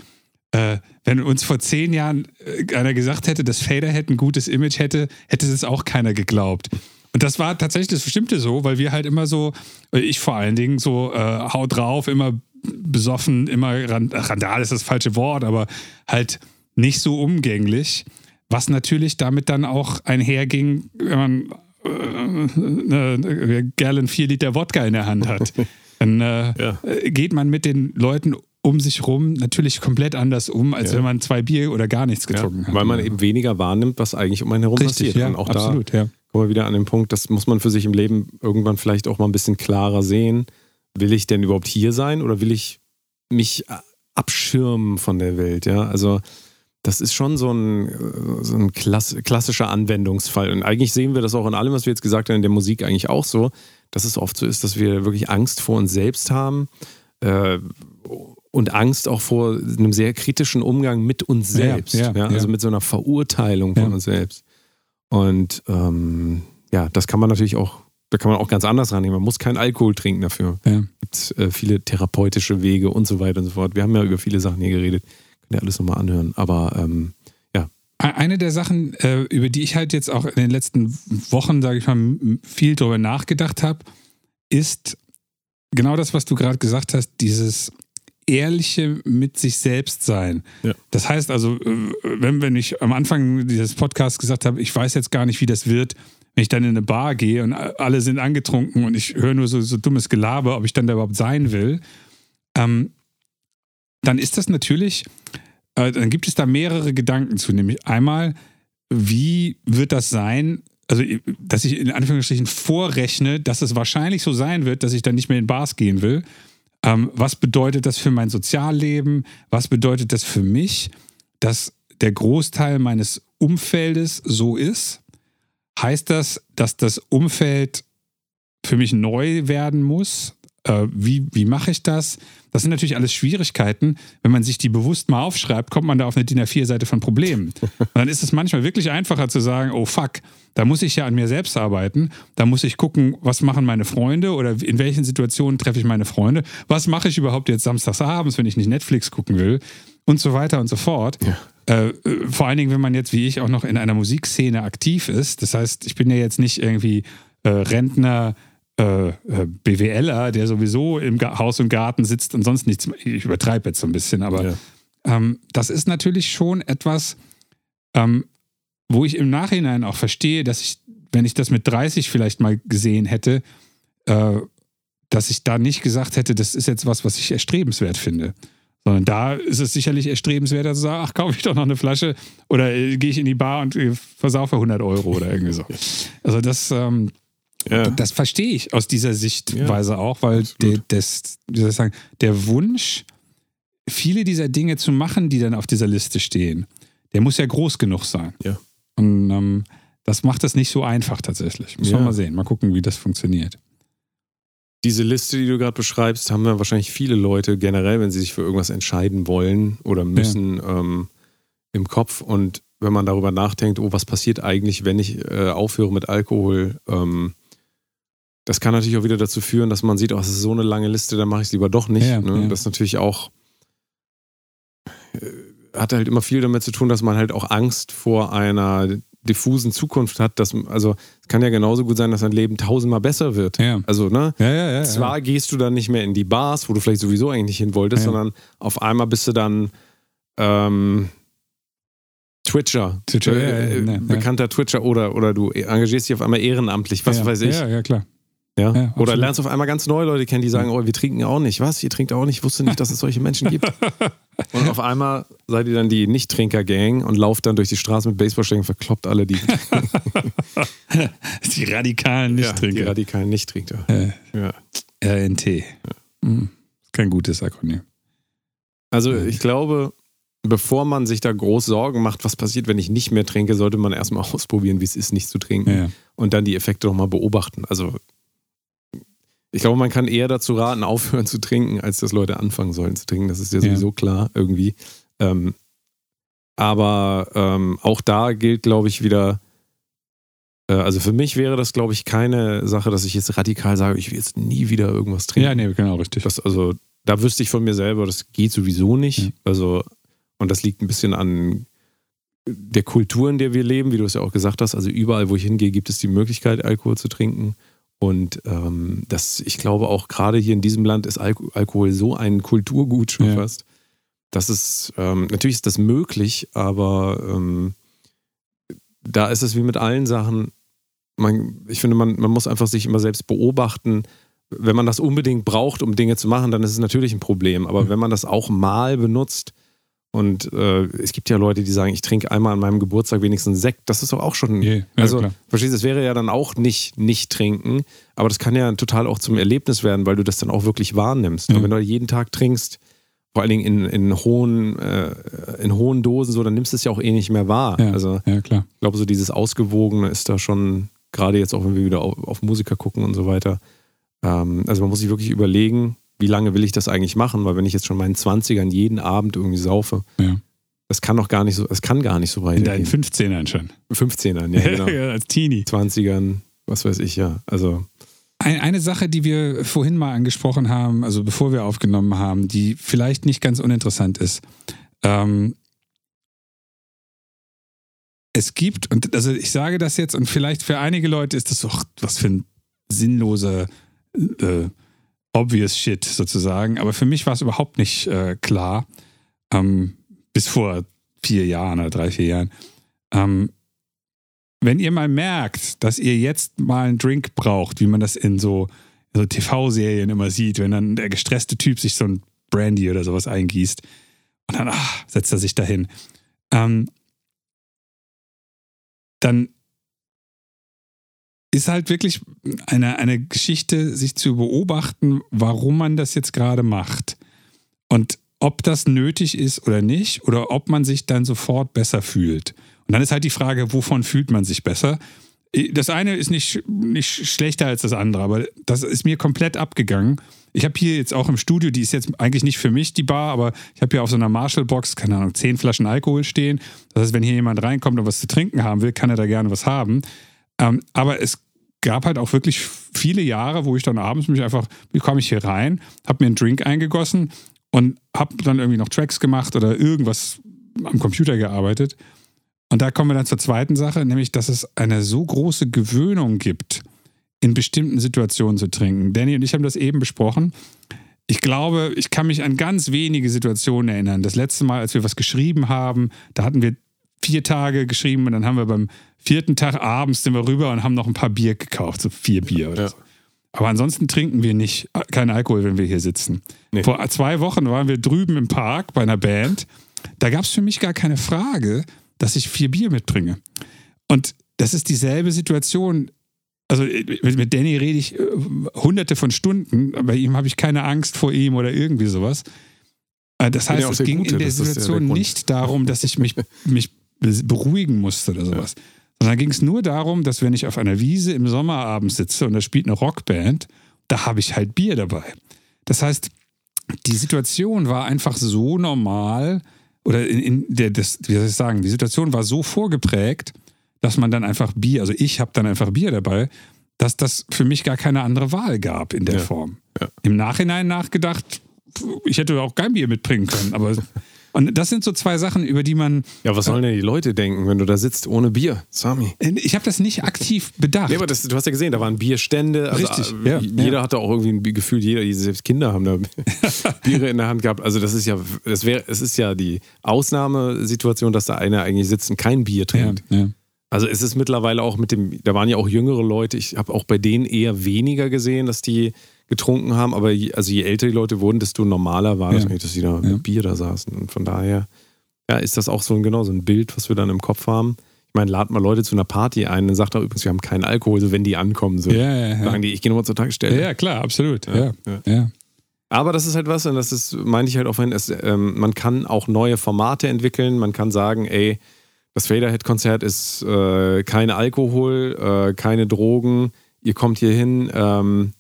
B: äh, wenn uns vor zehn Jahren äh, einer gesagt hätte, dass Faderhead ein gutes Image hätte, hätte es auch keiner geglaubt. Und das war tatsächlich das Bestimmte so, weil wir halt immer so, äh, ich vor allen Dingen, so äh, haut drauf, immer besoffen, immer Randal ist das falsche Wort, aber halt nicht so umgänglich, was natürlich damit dann auch einherging, wenn man äh, eine Gallon 4 Liter Wodka in der Hand hat. Dann äh,
C: Ja.
B: äh, geht man mit den Leuten um sich rum natürlich komplett anders um, als
C: Ja.
B: wenn man zwei Bier oder gar nichts
C: Ja,
B: getrunken hat.
C: weil man eben weniger wahrnimmt, was eigentlich um einen herum
B: Richtig,
C: passiert.
B: ja,
C: und auch
B: absolut,
C: da
B: ja.
C: kommen wir wieder an den Punkt, das muss man für sich im Leben irgendwann vielleicht auch mal ein bisschen klarer sehen. Will ich denn überhaupt hier sein oder will ich mich abschirmen von der Welt? Ja, also das ist schon so ein, äh, so ein klass klassischer Anwendungsfall. Und eigentlich sehen wir das auch in allem, was wir jetzt gesagt haben, in der Musik eigentlich auch so, dass es oft so ist, dass wir wirklich Angst vor uns selbst haben äh, und Angst auch vor einem sehr kritischen Umgang mit uns selbst.
B: ja,
C: ja, also
B: ja.
C: mit so einer Verurteilung von uns selbst. Und ähm, ja, das kann man natürlich auch, da kann man auch ganz anders rangehen. Man muss keinen Alkohol trinken dafür. Es gibt äh, viele therapeutische Wege und so weiter und so fort. Wir haben ja über viele Sachen hier geredet. Ihr alles nochmal anhören. Aber ähm, ja,
B: Eine der Sachen, äh, über die ich halt jetzt auch in den letzten Wochen, sage ich mal, viel drüber nachgedacht habe, ist genau das, was du gerade gesagt hast, dieses ehrliche mit sich selbst sein.
C: Ja.
B: Das heißt also, äh, wenn, wenn ich am Anfang dieses Podcasts gesagt habe, ich weiß jetzt gar nicht, wie das wird, wenn ich dann in eine Bar gehe und alle sind angetrunken und ich höre nur so, so dummes Gelaber, ob ich dann da überhaupt sein will, ähm, dann ist das natürlich, äh, dann gibt es da mehrere Gedanken zu. Nämlich einmal, wie wird das sein? Also, dass ich in Anführungsstrichen vorrechne, dass es wahrscheinlich so sein wird, dass ich dann nicht mehr in Bars gehen will. Ähm, was bedeutet das für mein Sozialleben? Was bedeutet das für mich, dass der Großteil meines Umfeldes so ist? Heißt das, dass das Umfeld für mich neu werden muss? Äh, wie wie mache ich das? Das sind natürlich alles Schwierigkeiten. Wenn man sich die bewusst mal aufschreibt, kommt man da auf eine DIN A4-Seite von Problemen. Und dann ist es manchmal wirklich einfacher zu sagen, oh fuck, da muss ich ja an mir selbst arbeiten. Da muss ich gucken, was machen meine Freunde oder in welchen Situationen treffe ich meine Freunde. Was mache ich überhaupt jetzt samstags abends, wenn ich nicht Netflix gucken will? Und so weiter und so fort. Äh, äh, vor allen Dingen, wenn man jetzt wie ich auch noch in einer Musikszene aktiv ist. Das heißt, ich bin ja jetzt nicht irgendwie äh, Rentner, äh, äh, BWLer, der sowieso im Haus und Garten sitzt und sonst nichts. Ich übertreibe jetzt so ein bisschen, aber
C: Ja.
B: ähm, das ist natürlich schon etwas, ähm, wo ich im Nachhinein auch verstehe, dass ich, wenn ich das mit 30 vielleicht mal gesehen hätte, äh, dass ich da nicht gesagt hätte, das ist jetzt was, was ich erstrebenswert finde. Sondern da ist es sicherlich erstrebenswerter zu sagen, ach, kaufe ich doch noch eine Flasche oder äh, gehe ich in die Bar und äh, versaufe 100 Euro oder irgendwie so. Also das, ähm,
C: ja.
B: das verstehe ich aus dieser Sichtweise auch, weil der, das, wie soll ich sagen, der Wunsch, viele dieser Dinge zu machen, die dann auf dieser Liste stehen, der muss ja groß genug sein.
C: Ja.
B: Und ähm, das macht das nicht so einfach tatsächlich. Muss
C: Ja.
B: man mal sehen, mal gucken, wie das funktioniert.
C: Diese Liste, die du gerade beschreibst, haben ja wahrscheinlich viele Leute generell, wenn sie sich für irgendwas entscheiden wollen oder müssen, ähm, im Kopf. Und wenn man darüber nachdenkt, oh, was passiert eigentlich, wenn ich äh, aufhöre mit Alkohol, ähm, das kann natürlich auch wieder dazu führen, dass man sieht, oh, das ist so eine lange Liste, dann mache ich es lieber doch nicht.
B: Ja,
C: ne?
B: ja.
C: Das ist natürlich auch, äh, hat halt immer viel damit zu tun, dass man halt auch Angst vor einer diffusen Zukunft hat. Dass, also es kann ja genauso gut sein, dass dein Leben tausendmal besser wird.
B: Ja.
C: Also, ne?
B: Ja, ja, ja.
C: Zwar gehst du dann nicht mehr in die Bars, wo du vielleicht sowieso eigentlich nicht hin wolltest, sondern auf einmal bist du dann ähm, Twitcher,
B: Twitcher, ja,
C: äh, bekannter Twitcher oder, oder du engagierst dich auf einmal ehrenamtlich, was weiß ich.
B: Ja, ja, klar.
C: Ja?
B: Ja,
C: Oder lernst auf einmal ganz neue Leute kennen, die sagen, oh, wir trinken auch nicht. Was? Ihr trinkt auch nicht? Ich wusste nicht, dass es solche Menschen gibt. und auf einmal seid ihr dann die Nicht-Trinker-Gang und lauft dann durch die Straße mit Baseballschlägen und verkloppt alle die,
B: Die radikalen
C: ja, die
B: Nichttrinker.
C: radikalen Nicht-Trinker.
B: Äh,
C: Ja.
B: RNT. Hm. Kein gutes Akronym.
C: Also ich glaube, bevor man sich da groß Sorgen macht, was passiert, wenn ich nicht mehr trinke, sollte man erstmal ausprobieren, wie es ist, nicht zu trinken
B: Ja, ja.
C: und dann die Effekte nochmal beobachten. Also ich glaube, man kann eher dazu raten, aufhören zu trinken, als dass Leute anfangen sollen zu trinken. Das ist ja
B: Ja.
C: sowieso klar irgendwie. Ähm, aber ähm, auch da gilt, glaube ich, wieder, äh, also für mich wäre das, glaube ich, keine Sache, dass ich jetzt radikal sage, ich will jetzt nie wieder irgendwas trinken.
B: ja, nee, genau, richtig.
C: Das, also, da wüsste ich von mir selber, das geht sowieso nicht.
B: Ja.
C: Also, und das liegt ein bisschen an der Kultur, in der wir leben, wie du es ja auch gesagt hast. Also, überall, wo ich hingehe, gibt es die Möglichkeit, Alkohol zu trinken. Und ähm, das, ich glaube auch gerade hier in diesem Land ist Alko Alkohol so ein Kulturgut schon
B: Ja.
C: fast. Das ist, ähm, natürlich ist das möglich, aber ähm, da ist es wie mit allen Sachen. Man, ich finde, man, man muss einfach sich immer selbst beobachten. Wenn man das unbedingt braucht, um Dinge zu machen, dann ist es natürlich ein Problem. Aber
B: Mhm.
C: wenn man das auch mal benutzt und äh, es gibt ja Leute, die sagen, ich trinke einmal an meinem Geburtstag wenigstens Sekt, das ist doch auch schon.
B: Ja, ja,
C: also,
B: klar.
C: verstehst du, es wäre ja dann auch nicht nicht trinken, aber das kann ja total auch zum Erlebnis werden, weil du das dann auch wirklich wahrnimmst. Und wenn du jeden Tag trinkst, vor allen Dingen in, in, hohen, äh, in hohen Dosen, so, dann nimmst du es ja auch eh nicht mehr wahr.
B: Ja,
C: Also
B: ja, klar.
C: ich glaube, so dieses Ausgewogene ist da schon, gerade jetzt auch, wenn wir wieder auf, auf Musiker gucken und so weiter. Ähm, also man muss sich wirklich überlegen, wie lange will ich das eigentlich machen, weil wenn ich jetzt schon meinen 20ern jeden Abend irgendwie saufe,
B: Ja.
C: das kann doch gar nicht so, es kann gar nicht so weit
B: In deinen 15ern schon.
C: 15ern, ja, genau.
B: ja, als Teenie.
C: 20ern, was weiß ich, ja. Also,
B: Ein, eine Sache, die wir vorhin mal angesprochen haben, also bevor wir aufgenommen haben, die vielleicht nicht ganz uninteressant ist. Ähm, es gibt, und also ich sage das jetzt, und vielleicht für einige Leute ist das doch was für ein sinnloser, äh, obvious Shit sozusagen, aber für mich war es überhaupt nicht äh, klar, ähm, bis vor vier Jahren oder drei, vier Jahren. Ähm, wenn ihr mal merkt, dass ihr jetzt mal einen Drink braucht, wie man das in so, so TV-Serien immer sieht, wenn dann der gestresste Typ sich so ein Brandy oder sowas eingießt und dann ach, setzt er sich dahin, ähm, dann ist halt wirklich eine, eine Geschichte, sich zu beobachten, warum man das jetzt gerade macht. Und ob das nötig ist oder nicht, oder ob man sich dann sofort besser fühlt. Und dann ist halt die Frage, wovon fühlt man sich besser? Das eine ist nicht, nicht schlechter als das andere, aber das ist mir komplett abgegangen. Ich habe hier jetzt auch im Studio, die ist jetzt eigentlich nicht für mich, die Bar, aber ich habe hier auf so einer Marshall-Box, keine Ahnung, zehn Flaschen Alkohol stehen. Das heißt, wenn hier jemand reinkommt und was zu trinken haben will, kann er da gerne was haben. Ähm, aber es gab halt auch wirklich viele Jahre, wo ich dann abends mich einfach, wie komme ich hier rein, habe mir einen Drink eingegossen und habe dann irgendwie noch Tracks gemacht oder irgendwas am Computer gearbeitet. Und da kommen wir dann zur zweiten Sache, nämlich, dass es eine so große Gewöhnung gibt, in bestimmten Situationen zu trinken. Danny und ich haben das eben besprochen. Ich glaube, ich kann mich an ganz wenige Situationen erinnern. Das letzte Mal, als wir was geschrieben haben, da hatten wir vier Tage geschrieben und dann haben wir beim vierten Tag abends sind wir rüber und haben noch ein paar Bier gekauft, so vier Bier oder
C: Ja.
B: so. Aber ansonsten trinken wir nicht, äh, keinen Alkohol, wenn wir hier sitzen.
C: Nee.
B: Vor zwei Wochen waren wir drüben im Park bei einer Band. Da gab es für mich gar keine Frage, dass ich vier Bier mitbringe. Und das ist dieselbe Situation. Also äh, mit, Danny rede ich äh, hunderte von Stunden. Bei ihm habe ich keine Angst vor ihm oder irgendwie sowas. Das heißt,
C: ja
B: es
C: der
B: ging
C: Gute,
B: in der
C: der
B: Situation
C: Grund.
B: nicht darum, dass ich mich, mich beruhigen musste oder sowas. Sondern ging es nur darum, dass wenn ich auf einer Wiese im Sommerabend sitze und da spielt eine Rockband, da habe ich halt Bier dabei. Das heißt, die Situation war einfach so normal oder in, in der, das, wie soll ich sagen, die Situation war so vorgeprägt, dass man dann einfach Bier, also ich habe dann einfach Bier dabei, dass das für mich gar keine andere Wahl gab in der
C: Ja.
B: Form.
C: Ja.
B: Im Nachhinein nachgedacht, ich hätte auch kein Bier mitbringen können, aber und das sind so zwei Sachen, über die man
C: Ja, was sollen denn die Leute denken, wenn du da sitzt ohne Bier? Sami.
B: ich habe das nicht aktiv bedacht.
C: Ja, aber das, du hast ja gesehen, da waren Bierstände. Also,
B: Richtig,
C: äh,
B: ja,
C: jeder
B: ja.
C: hatte auch irgendwie ein Gefühl, jeder, selbst Kinder haben da Biere in der Hand gehabt. Also das ist ja, das wäre, es ist ja die Ausnahmesituation, dass da einer eigentlich sitzt und kein Bier trinkt.
B: ja.
C: Also es ist mittlerweile auch mit dem, da waren ja auch jüngere Leute, ich habe auch bei denen eher weniger gesehen, dass die getrunken haben, aber je, also je älter die Leute wurden, desto normaler war das
B: Ja.
C: eigentlich, dass die da
B: Ja.
C: mit Bier da saßen. Und von daher, ja, ist das auch so ein, genau, so ein Bild, was wir dann im Kopf haben. Ich meine, lad mal Leute zu einer Party ein, dann sagt er übrigens, wir haben keinen Alkohol, so wenn die ankommen, so
B: Ja, ja, ja.
C: sagen die, ich gehe nochmal zur Tankstelle.
B: ja, klar, absolut. Ja,
C: ja.
B: ja.
C: Aber das ist halt was, und das ist, meinte ich halt auch vorhin, es, ähm, man kann auch neue Formate entwickeln. Man kann sagen, ey, das Faderhead-Konzert ist äh, kein Alkohol, äh, keine Drogen. Ihr kommt hier hin, ähm,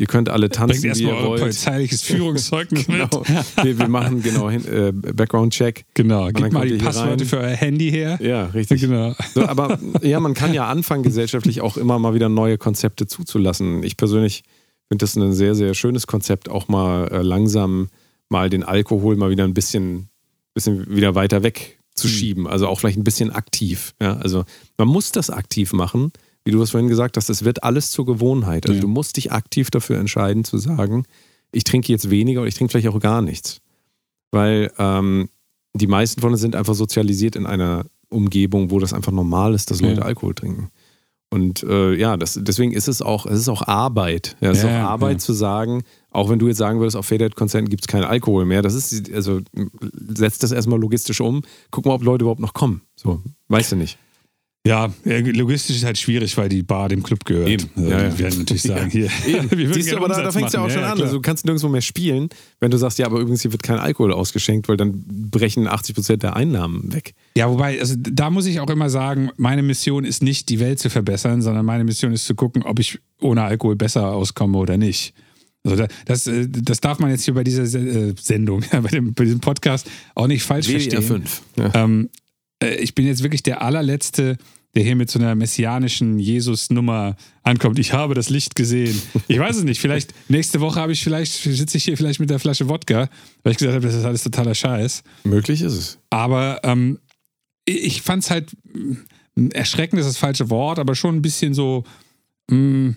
C: ihr könnt alle
B: Bringt
C: tanzen, wie
B: erstmal
C: ihr
B: euer
C: wollt.
B: polizeiliches Führungszeugnis
C: Genau.
B: mit.
C: Wir, wir machen genau äh, Background-Check.
B: Genau, gib mal die Passwörter für euer Handy her.
C: Ja, richtig.
B: Genau.
C: So, aber ja, man kann ja anfangen, gesellschaftlich auch immer mal wieder neue Konzepte zuzulassen. Ich persönlich finde das ein sehr, sehr schönes Konzept, auch mal äh, langsam mal den Alkohol mal wieder ein bisschen, bisschen wieder weiter weg zu
B: Hm.
C: schieben. Also auch vielleicht ein bisschen aktiv. Ja? Also man muss das aktiv machen. Wie du es vorhin gesagt hast, es wird alles zur Gewohnheit. Also
B: Ja.
C: du musst dich aktiv dafür entscheiden zu sagen, ich trinke jetzt weniger oder ich trinke vielleicht auch gar nichts. Weil ähm, die meisten von uns sind einfach sozialisiert in einer Umgebung, wo das einfach normal ist, dass Leute
B: Ja.
C: Alkohol trinken. Und äh, ja, das, deswegen ist es auch, es ist auch Arbeit. Ja, es ist auch Arbeit zu sagen, auch wenn du jetzt sagen würdest, auf Fadehead-Konzerten gibt es keinen Alkohol mehr. Das ist, also setzt das erstmal logistisch um, guck mal, ob Leute überhaupt noch kommen. So, weißt du nicht.
B: Ja, logistisch ist halt schwierig, weil die Bar dem Club gehört.
C: Eben.
B: Also,
C: Ja, ja.
B: Wir werden natürlich sagen, hier. Wir
C: Siehst du, aber da, da
B: Umsatz
C: fängt es ja auch schon an. Also du kannst nirgendwo mehr spielen, wenn du sagst, ja, aber übrigens hier wird kein Alkohol ausgeschenkt, weil dann brechen 80 Prozent der Einnahmen weg.
B: Ja, wobei, also da muss ich auch immer sagen, meine Mission ist nicht, die Welt zu verbessern, sondern meine Mission ist zu gucken, ob ich ohne Alkohol besser auskomme oder nicht. Also da- das, äh, das darf man jetzt hier bei dieser Se- äh, Sendung, bei, dem, bei diesem Podcast auch nicht falsch
C: WDR
B: verstehen.
C: 5. Ja.
B: Ähm, äh, ich bin jetzt wirklich der allerletzte, der hier mit so einer messianischen Jesus-Nummer ankommt. Ich habe das Licht gesehen. Ich weiß es nicht. Vielleicht nächste Woche habe ich vielleicht sitze ich hier vielleicht mit der Flasche Wodka, weil ich gesagt habe, das ist alles totaler Scheiß.
C: Möglich ist es.
B: Aber ähm, ich fand es halt mh, erschreckend ist das falsche Wort, aber schon ein bisschen so mh,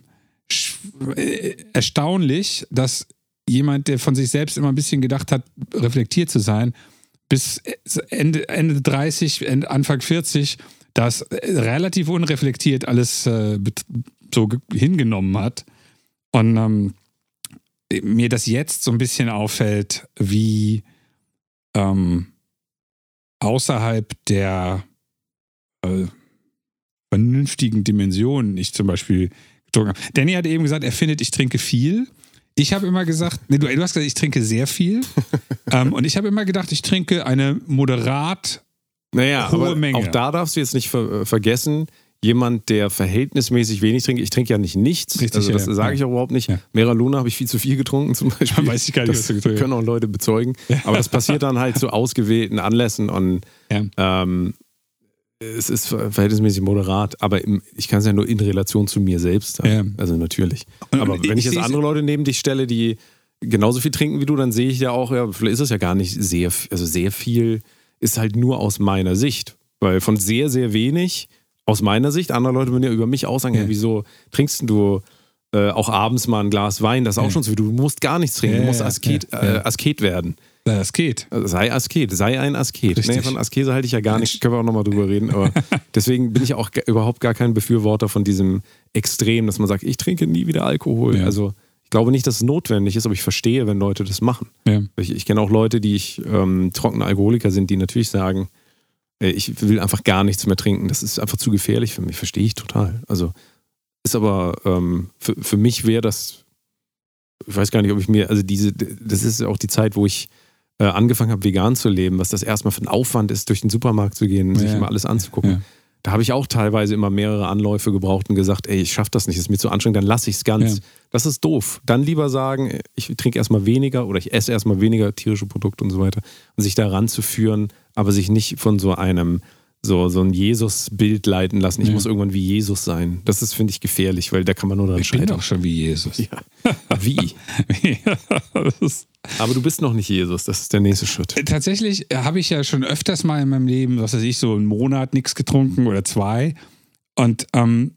B: sch- äh, erstaunlich, dass jemand, der von sich selbst immer ein bisschen gedacht hat, reflektiert zu sein, bis Ende, Ende 30, Ende- Anfang 40, das äh, relativ unreflektiert alles äh, so ge- hingenommen hat. Und ähm, mir das jetzt so ein bisschen auffällt, wie ähm, außerhalb der äh, vernünftigen Dimensionen ich zum Beispiel getrunken habe. Danny hat eben gesagt, er findet, ich trinke viel. Ich habe immer gesagt, nee, du, du hast gesagt, ich trinke sehr viel. ähm, und ich habe immer gedacht, ich trinke eine moderat
C: Naja,
B: Hohe Menge.
C: auch da darfst du jetzt nicht ver äh, vergessen, jemand, der verhältnismäßig wenig trinkt, ich trinke ja nicht nichts,
B: Richtig,
C: also das
B: ja,
C: sage
B: ja.
C: ich auch überhaupt nicht.
B: Ja.
C: Mera Luna habe ich viel zu viel getrunken zum Beispiel.
B: Weiß ich gar nicht,
C: das
B: was du getrunken
C: können auch Leute bezeugen. Aber das passiert dann halt zu ausgewählten Anlässen und
B: Ja.
C: ähm, es ist ver- verhältnismäßig moderat, aber im, ich kann es ja nur in Relation zu mir selbst sagen.
B: Ja.
C: Also natürlich.
B: Und-
C: aber
B: und
C: wenn ich
B: ich
C: jetzt andere Leute neben dich stelle, die genauso viel trinken wie du, dann sehe ich ja auch, ja, vielleicht ist es ja gar nicht sehr, also sehr viel ist halt nur aus meiner Sicht. Weil von sehr, sehr wenig aus meiner Sicht, andere Leute würden ja über mich aussagen, ja.
B: Ja.
C: wieso trinkst du äh, auch abends mal ein Glas Wein? Das ist auch
B: Ja.
C: schon so viel. Du musst gar nichts trinken, du musst Asket, Äh. Asket werden.
B: Geht.
C: Also sei Asket, sei ein Asket.
B: Richtig.
C: Nee, von Askese halte ich ja gar nicht, können wir auch nochmal drüber reden, aber deswegen bin ich auch überhaupt gar kein Befürworter von diesem Extrem, dass man sagt, ich trinke nie wieder Alkohol.
B: Ja.
C: Also ich glaube nicht, dass es notwendig ist, aber ich verstehe, wenn Leute das machen.
B: Ja.
C: Ich, ich kenne auch Leute, die ich ähm, trockene Alkoholiker sind, die natürlich sagen, äh, ich will einfach gar nichts mehr trinken. Das ist einfach zu gefährlich für mich. Verstehe ich total. Also ist aber ähm, für, für mich wäre das, ich weiß gar nicht, ob ich mir, also diese, das ist auch die Zeit, wo ich äh, angefangen habe, vegan zu leben, was das erstmal für ein Aufwand ist, durch den Supermarkt zu gehen, sich
B: Ja.
C: mal alles anzugucken.
B: Ja.
C: Da habe ich auch teilweise immer mehrere Anläufe gebraucht und gesagt, ey, ich schaffe das nicht, ist mir zu anstrengend, dann lasse ich es ganz.
B: Ja.
C: Das ist doof. Dann lieber sagen, ich trinke erstmal weniger oder ich esse erstmal weniger tierische Produkte und so weiter und sich daran zu führen, aber sich nicht von so einem so, so ein Jesus-Bild leiten lassen. Ich
B: Ja.
C: muss irgendwann wie Jesus sein. Das ist, finde ich, gefährlich, weil da kann man nur dran
B: Ich bin
C: scheitern.
B: doch schon wie Jesus.
C: Ja. Wie? Aber du bist noch nicht Jesus, das ist der nächste Schritt.
B: tatsächlich habe ich ja schon öfters mal in meinem Leben, was weiß ich, so einen Monat nichts getrunken oder zwei. Und ähm,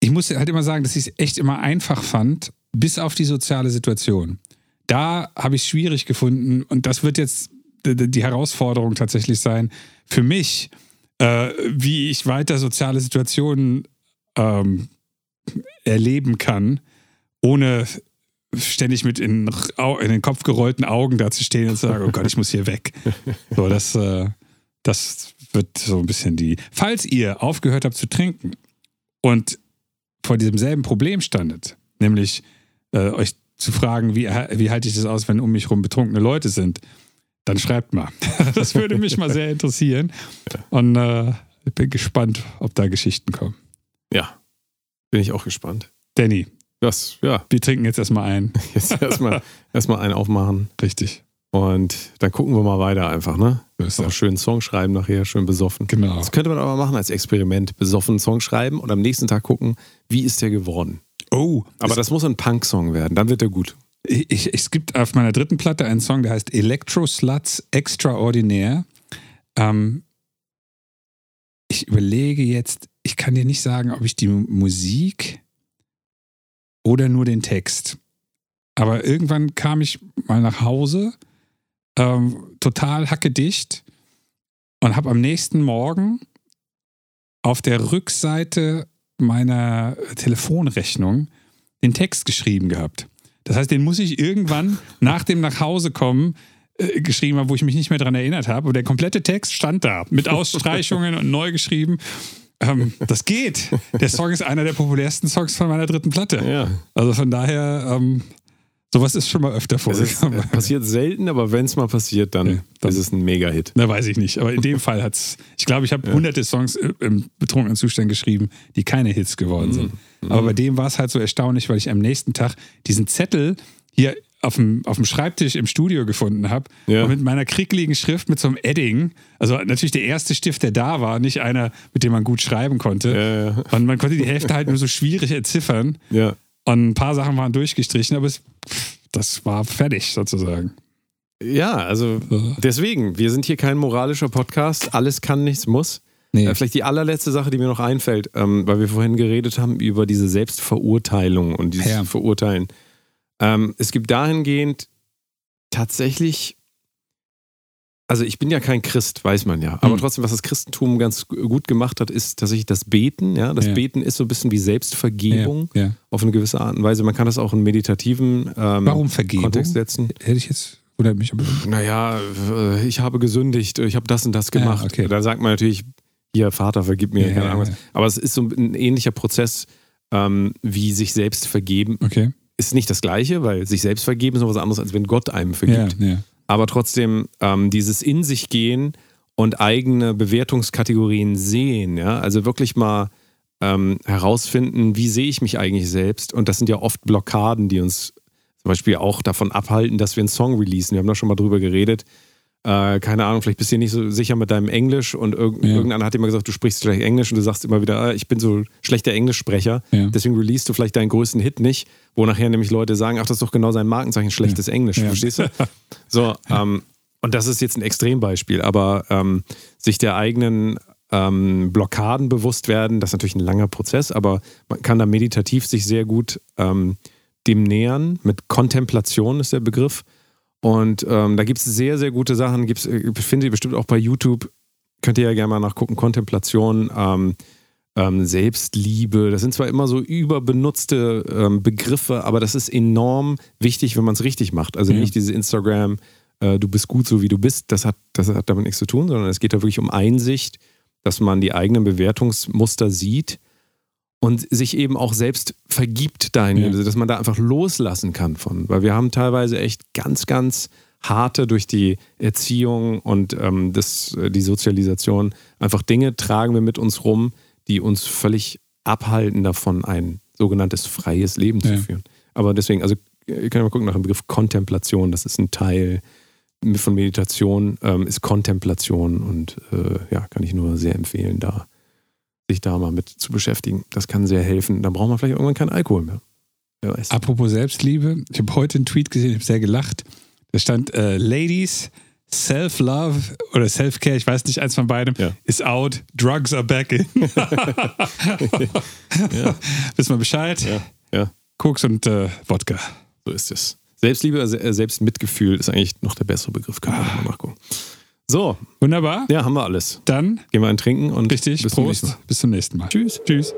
B: ich muss halt immer sagen, dass ich es echt immer einfach fand, bis auf die soziale Situation. Da habe ich es schwierig gefunden und das wird jetzt die Herausforderung tatsächlich sein für mich, äh, wie ich weiter soziale Situationen ähm, erleben kann, ohne ständig mit in, in den Kopf gerollten Augen da zu stehen und zu sagen, oh Gott, ich muss hier weg. So, das, äh, das wird so ein bisschen die. Falls ihr aufgehört habt zu trinken und vor diesem selben Problem standet, nämlich äh, euch zu fragen, wie, wie halte ich das aus, wenn um mich herum betrunkene Leute sind, dann schreibt mal. Das würde mich mal sehr interessieren. Und äh, ich bin gespannt, ob da Geschichten kommen.
C: Ja, bin ich auch gespannt.
B: Danny,
C: Das, ja,
B: wir trinken jetzt erstmal ein.
C: jetzt erstmal erstmal einen aufmachen
B: Richtig.
C: und dann gucken wir mal weiter einfach, ne? Einen
B: das.
C: schönen Song schreiben nachher, schön besoffen.
B: Genau.
C: Das könnte man aber machen als Experiment. Besoffen Song schreiben und am nächsten Tag gucken, wie ist der geworden.
B: Oh,
C: Aber das muss ein Punk-Song werden, dann wird er gut.
B: Ich, ich, es gibt auf meiner dritten Platte einen Song, der heißt Electro Sluts Extraordinaire. Ähm, ich überlege jetzt, ich kann dir nicht sagen, ob ich die Musik oder nur den Text. Aber irgendwann kam ich mal nach Hause, ähm, total hackedicht und habe am nächsten Morgen auf der Rückseite meiner Telefonrechnung den Text geschrieben gehabt. Das heißt, den muss ich irgendwann nach dem Nachhausekommen äh, geschrieben haben, wo ich mich nicht mehr dran erinnert habe. Und der komplette Text stand da mit Ausstreichungen und neu geschrieben. Ähm, das geht. Der Song ist einer der populärsten Songs von meiner dritten Platte.
C: Ja.
B: Also von daher, ähm, sowas ist schon mal öfter
C: Es ist,
B: vorgekommen.
C: äh, passiert selten, aber wenn es mal passiert, dann,
B: Ja, dann-
C: ist es ein Mega-Hit.
B: Na, weiß ich nicht. Aber in dem Fall hat es, ich glaube, ich habe hunderte Songs äh, im betrunkenen Zustand geschrieben, die keine Hits geworden sind.
C: Mhm.
B: Aber bei dem war es halt so erstaunlich, weil ich am nächsten Tag diesen Zettel hier auf dem, auf dem Schreibtisch im Studio gefunden habe.
C: Ja.
B: Und mit meiner krickeligen Schrift, mit so einem Edding. Also natürlich der erste Stift, der da war, nicht einer, mit dem man gut schreiben konnte.
C: Ja, ja.
B: Und man konnte die Hälfte halt nur so schwierig entziffern.
C: Ja.
B: Und ein paar Sachen waren durchgestrichen, aber es, das war fertig sozusagen.
C: Ja, also deswegen, wir sind hier kein moralischer Podcast. Alles kann, nichts muss.
B: Nee.
C: Äh, vielleicht die allerletzte Sache, die mir noch einfällt, ähm, weil wir vorhin geredet haben über diese Selbstverurteilung und dieses
B: Ja.
C: Verurteilen. Ähm, es gibt dahingehend tatsächlich, also ich bin ja kein Christ, weiß man ja, aber
B: Hm.
C: trotzdem, was das Christentum ganz gu- gut gemacht hat, ist tatsächlich das Beten. Ja, das
B: Ja.
C: Beten ist so ein bisschen wie Selbstvergebung
B: Ja, ja.
C: auf eine gewisse Art und Weise. Man kann das auch in meditativen ähm,
B: Warum Vergebung?
C: Kontext setzen.
B: Hätte ich jetzt, oder mich aber.
C: Naja, äh, ich habe gesündigt, ich habe das und das gemacht.
B: okay.
C: Da sagt man natürlich, hier, Vater, vergib mir,
B: Ja,
C: keine
B: ja,
C: Ahnung was.
B: ja.
C: Aber es ist so ein ähnlicher Prozess, ähm, wie sich selbst vergeben.
B: Okay.
C: Ist nicht das Gleiche, weil sich selbst vergeben ist noch was anderes, als wenn Gott einem
B: Ja,
C: vergibt.
B: ja.
C: Aber trotzdem, ähm, dieses in sich gehen und eigene Bewertungskategorien sehen, ja, also wirklich mal ähm, herausfinden, wie sehe ich mich eigentlich selbst. Und das sind ja oft Blockaden, die uns zum Beispiel auch davon abhalten, dass wir einen Song releasen. Wir haben da schon mal drüber geredet. Äh, keine Ahnung, vielleicht bist du nicht so sicher mit deinem Englisch und irg
B: Ja.
C: irgendeiner hat immer gesagt, du sprichst schlecht Englisch und du sagst immer wieder, ah, ich bin so schlechter Englischsprecher.
B: Ja.
C: Deswegen releast du vielleicht deinen größten Hit nicht, wo nachher nämlich Leute sagen, ach, das ist doch genau sein Markenzeichen, schlechtes Englisch.
B: Ja.
C: Verstehst du? So, ähm, und das ist jetzt ein Extrembeispiel, aber ähm, sich der eigenen ähm, Blockaden bewusst werden, das ist natürlich ein langer Prozess, aber man kann da meditativ sich sehr gut ähm, dem nähern. Mit Kontemplation ist der Begriff. Und ähm, da gibt es sehr, sehr gute Sachen. Gibt's, äh, findet ihr bestimmt auch bei YouTube. Könnt ihr ja gerne mal nachgucken. Kontemplation, ähm, ähm, Selbstliebe. Das sind zwar immer so überbenutzte ähm, Begriffe, aber das ist enorm wichtig, wenn man es richtig macht. Also
B: Ja.
C: nicht diese Instagram, äh, du bist gut so wie du bist. Das hat, das hat damit nichts zu tun, sondern es geht da wirklich um Einsicht, dass man die eigenen Bewertungsmuster sieht und sich eben auch selbst vergibt dahin,
B: Ja.
C: also dass man da einfach loslassen kann von. Weil wir haben teilweise echt ganz, ganz harte durch die Erziehung und ähm, das, äh, die Sozialisation einfach Dinge tragen wir mit uns rum, die uns völlig abhalten davon, ein sogenanntes freies Leben
B: Ja.
C: zu führen. Aber deswegen, also ihr könnt ja mal gucken nach dem Begriff Kontemplation, das ist ein Teil von Meditation, ähm, ist Kontemplation und äh, ja, kann ich nur sehr empfehlen, da sich da mal mit zu beschäftigen. Das kann sehr helfen. Dann braucht man vielleicht irgendwann keinen Alkohol mehr. Wer weiß.
B: Apropos Selbstliebe, ich habe heute einen Tweet gesehen, ich habe sehr gelacht. Da stand, äh, Ladies, Self-Love oder Self-Care, ich weiß nicht, eins von beidem,
C: Ja.
B: is out, drugs are back in.
C: Ja.
B: Wissen wir Bescheid?
C: Ja, ja,
B: Koks und äh, Wodka.
C: so ist es. Selbstliebe, also, äh, Selbstmitgefühl ist eigentlich noch der bessere Begriff. Können wir
B: Ah.
C: mal nachgucken. So.
B: Wunderbar.
C: Ja, haben wir alles.
B: Dann
C: gehen wir ein Trinken und
B: richtig,
C: bis
B: Prost.
C: Zum
B: bis zum nächsten Mal.
C: Tschüss.
B: Tschüss.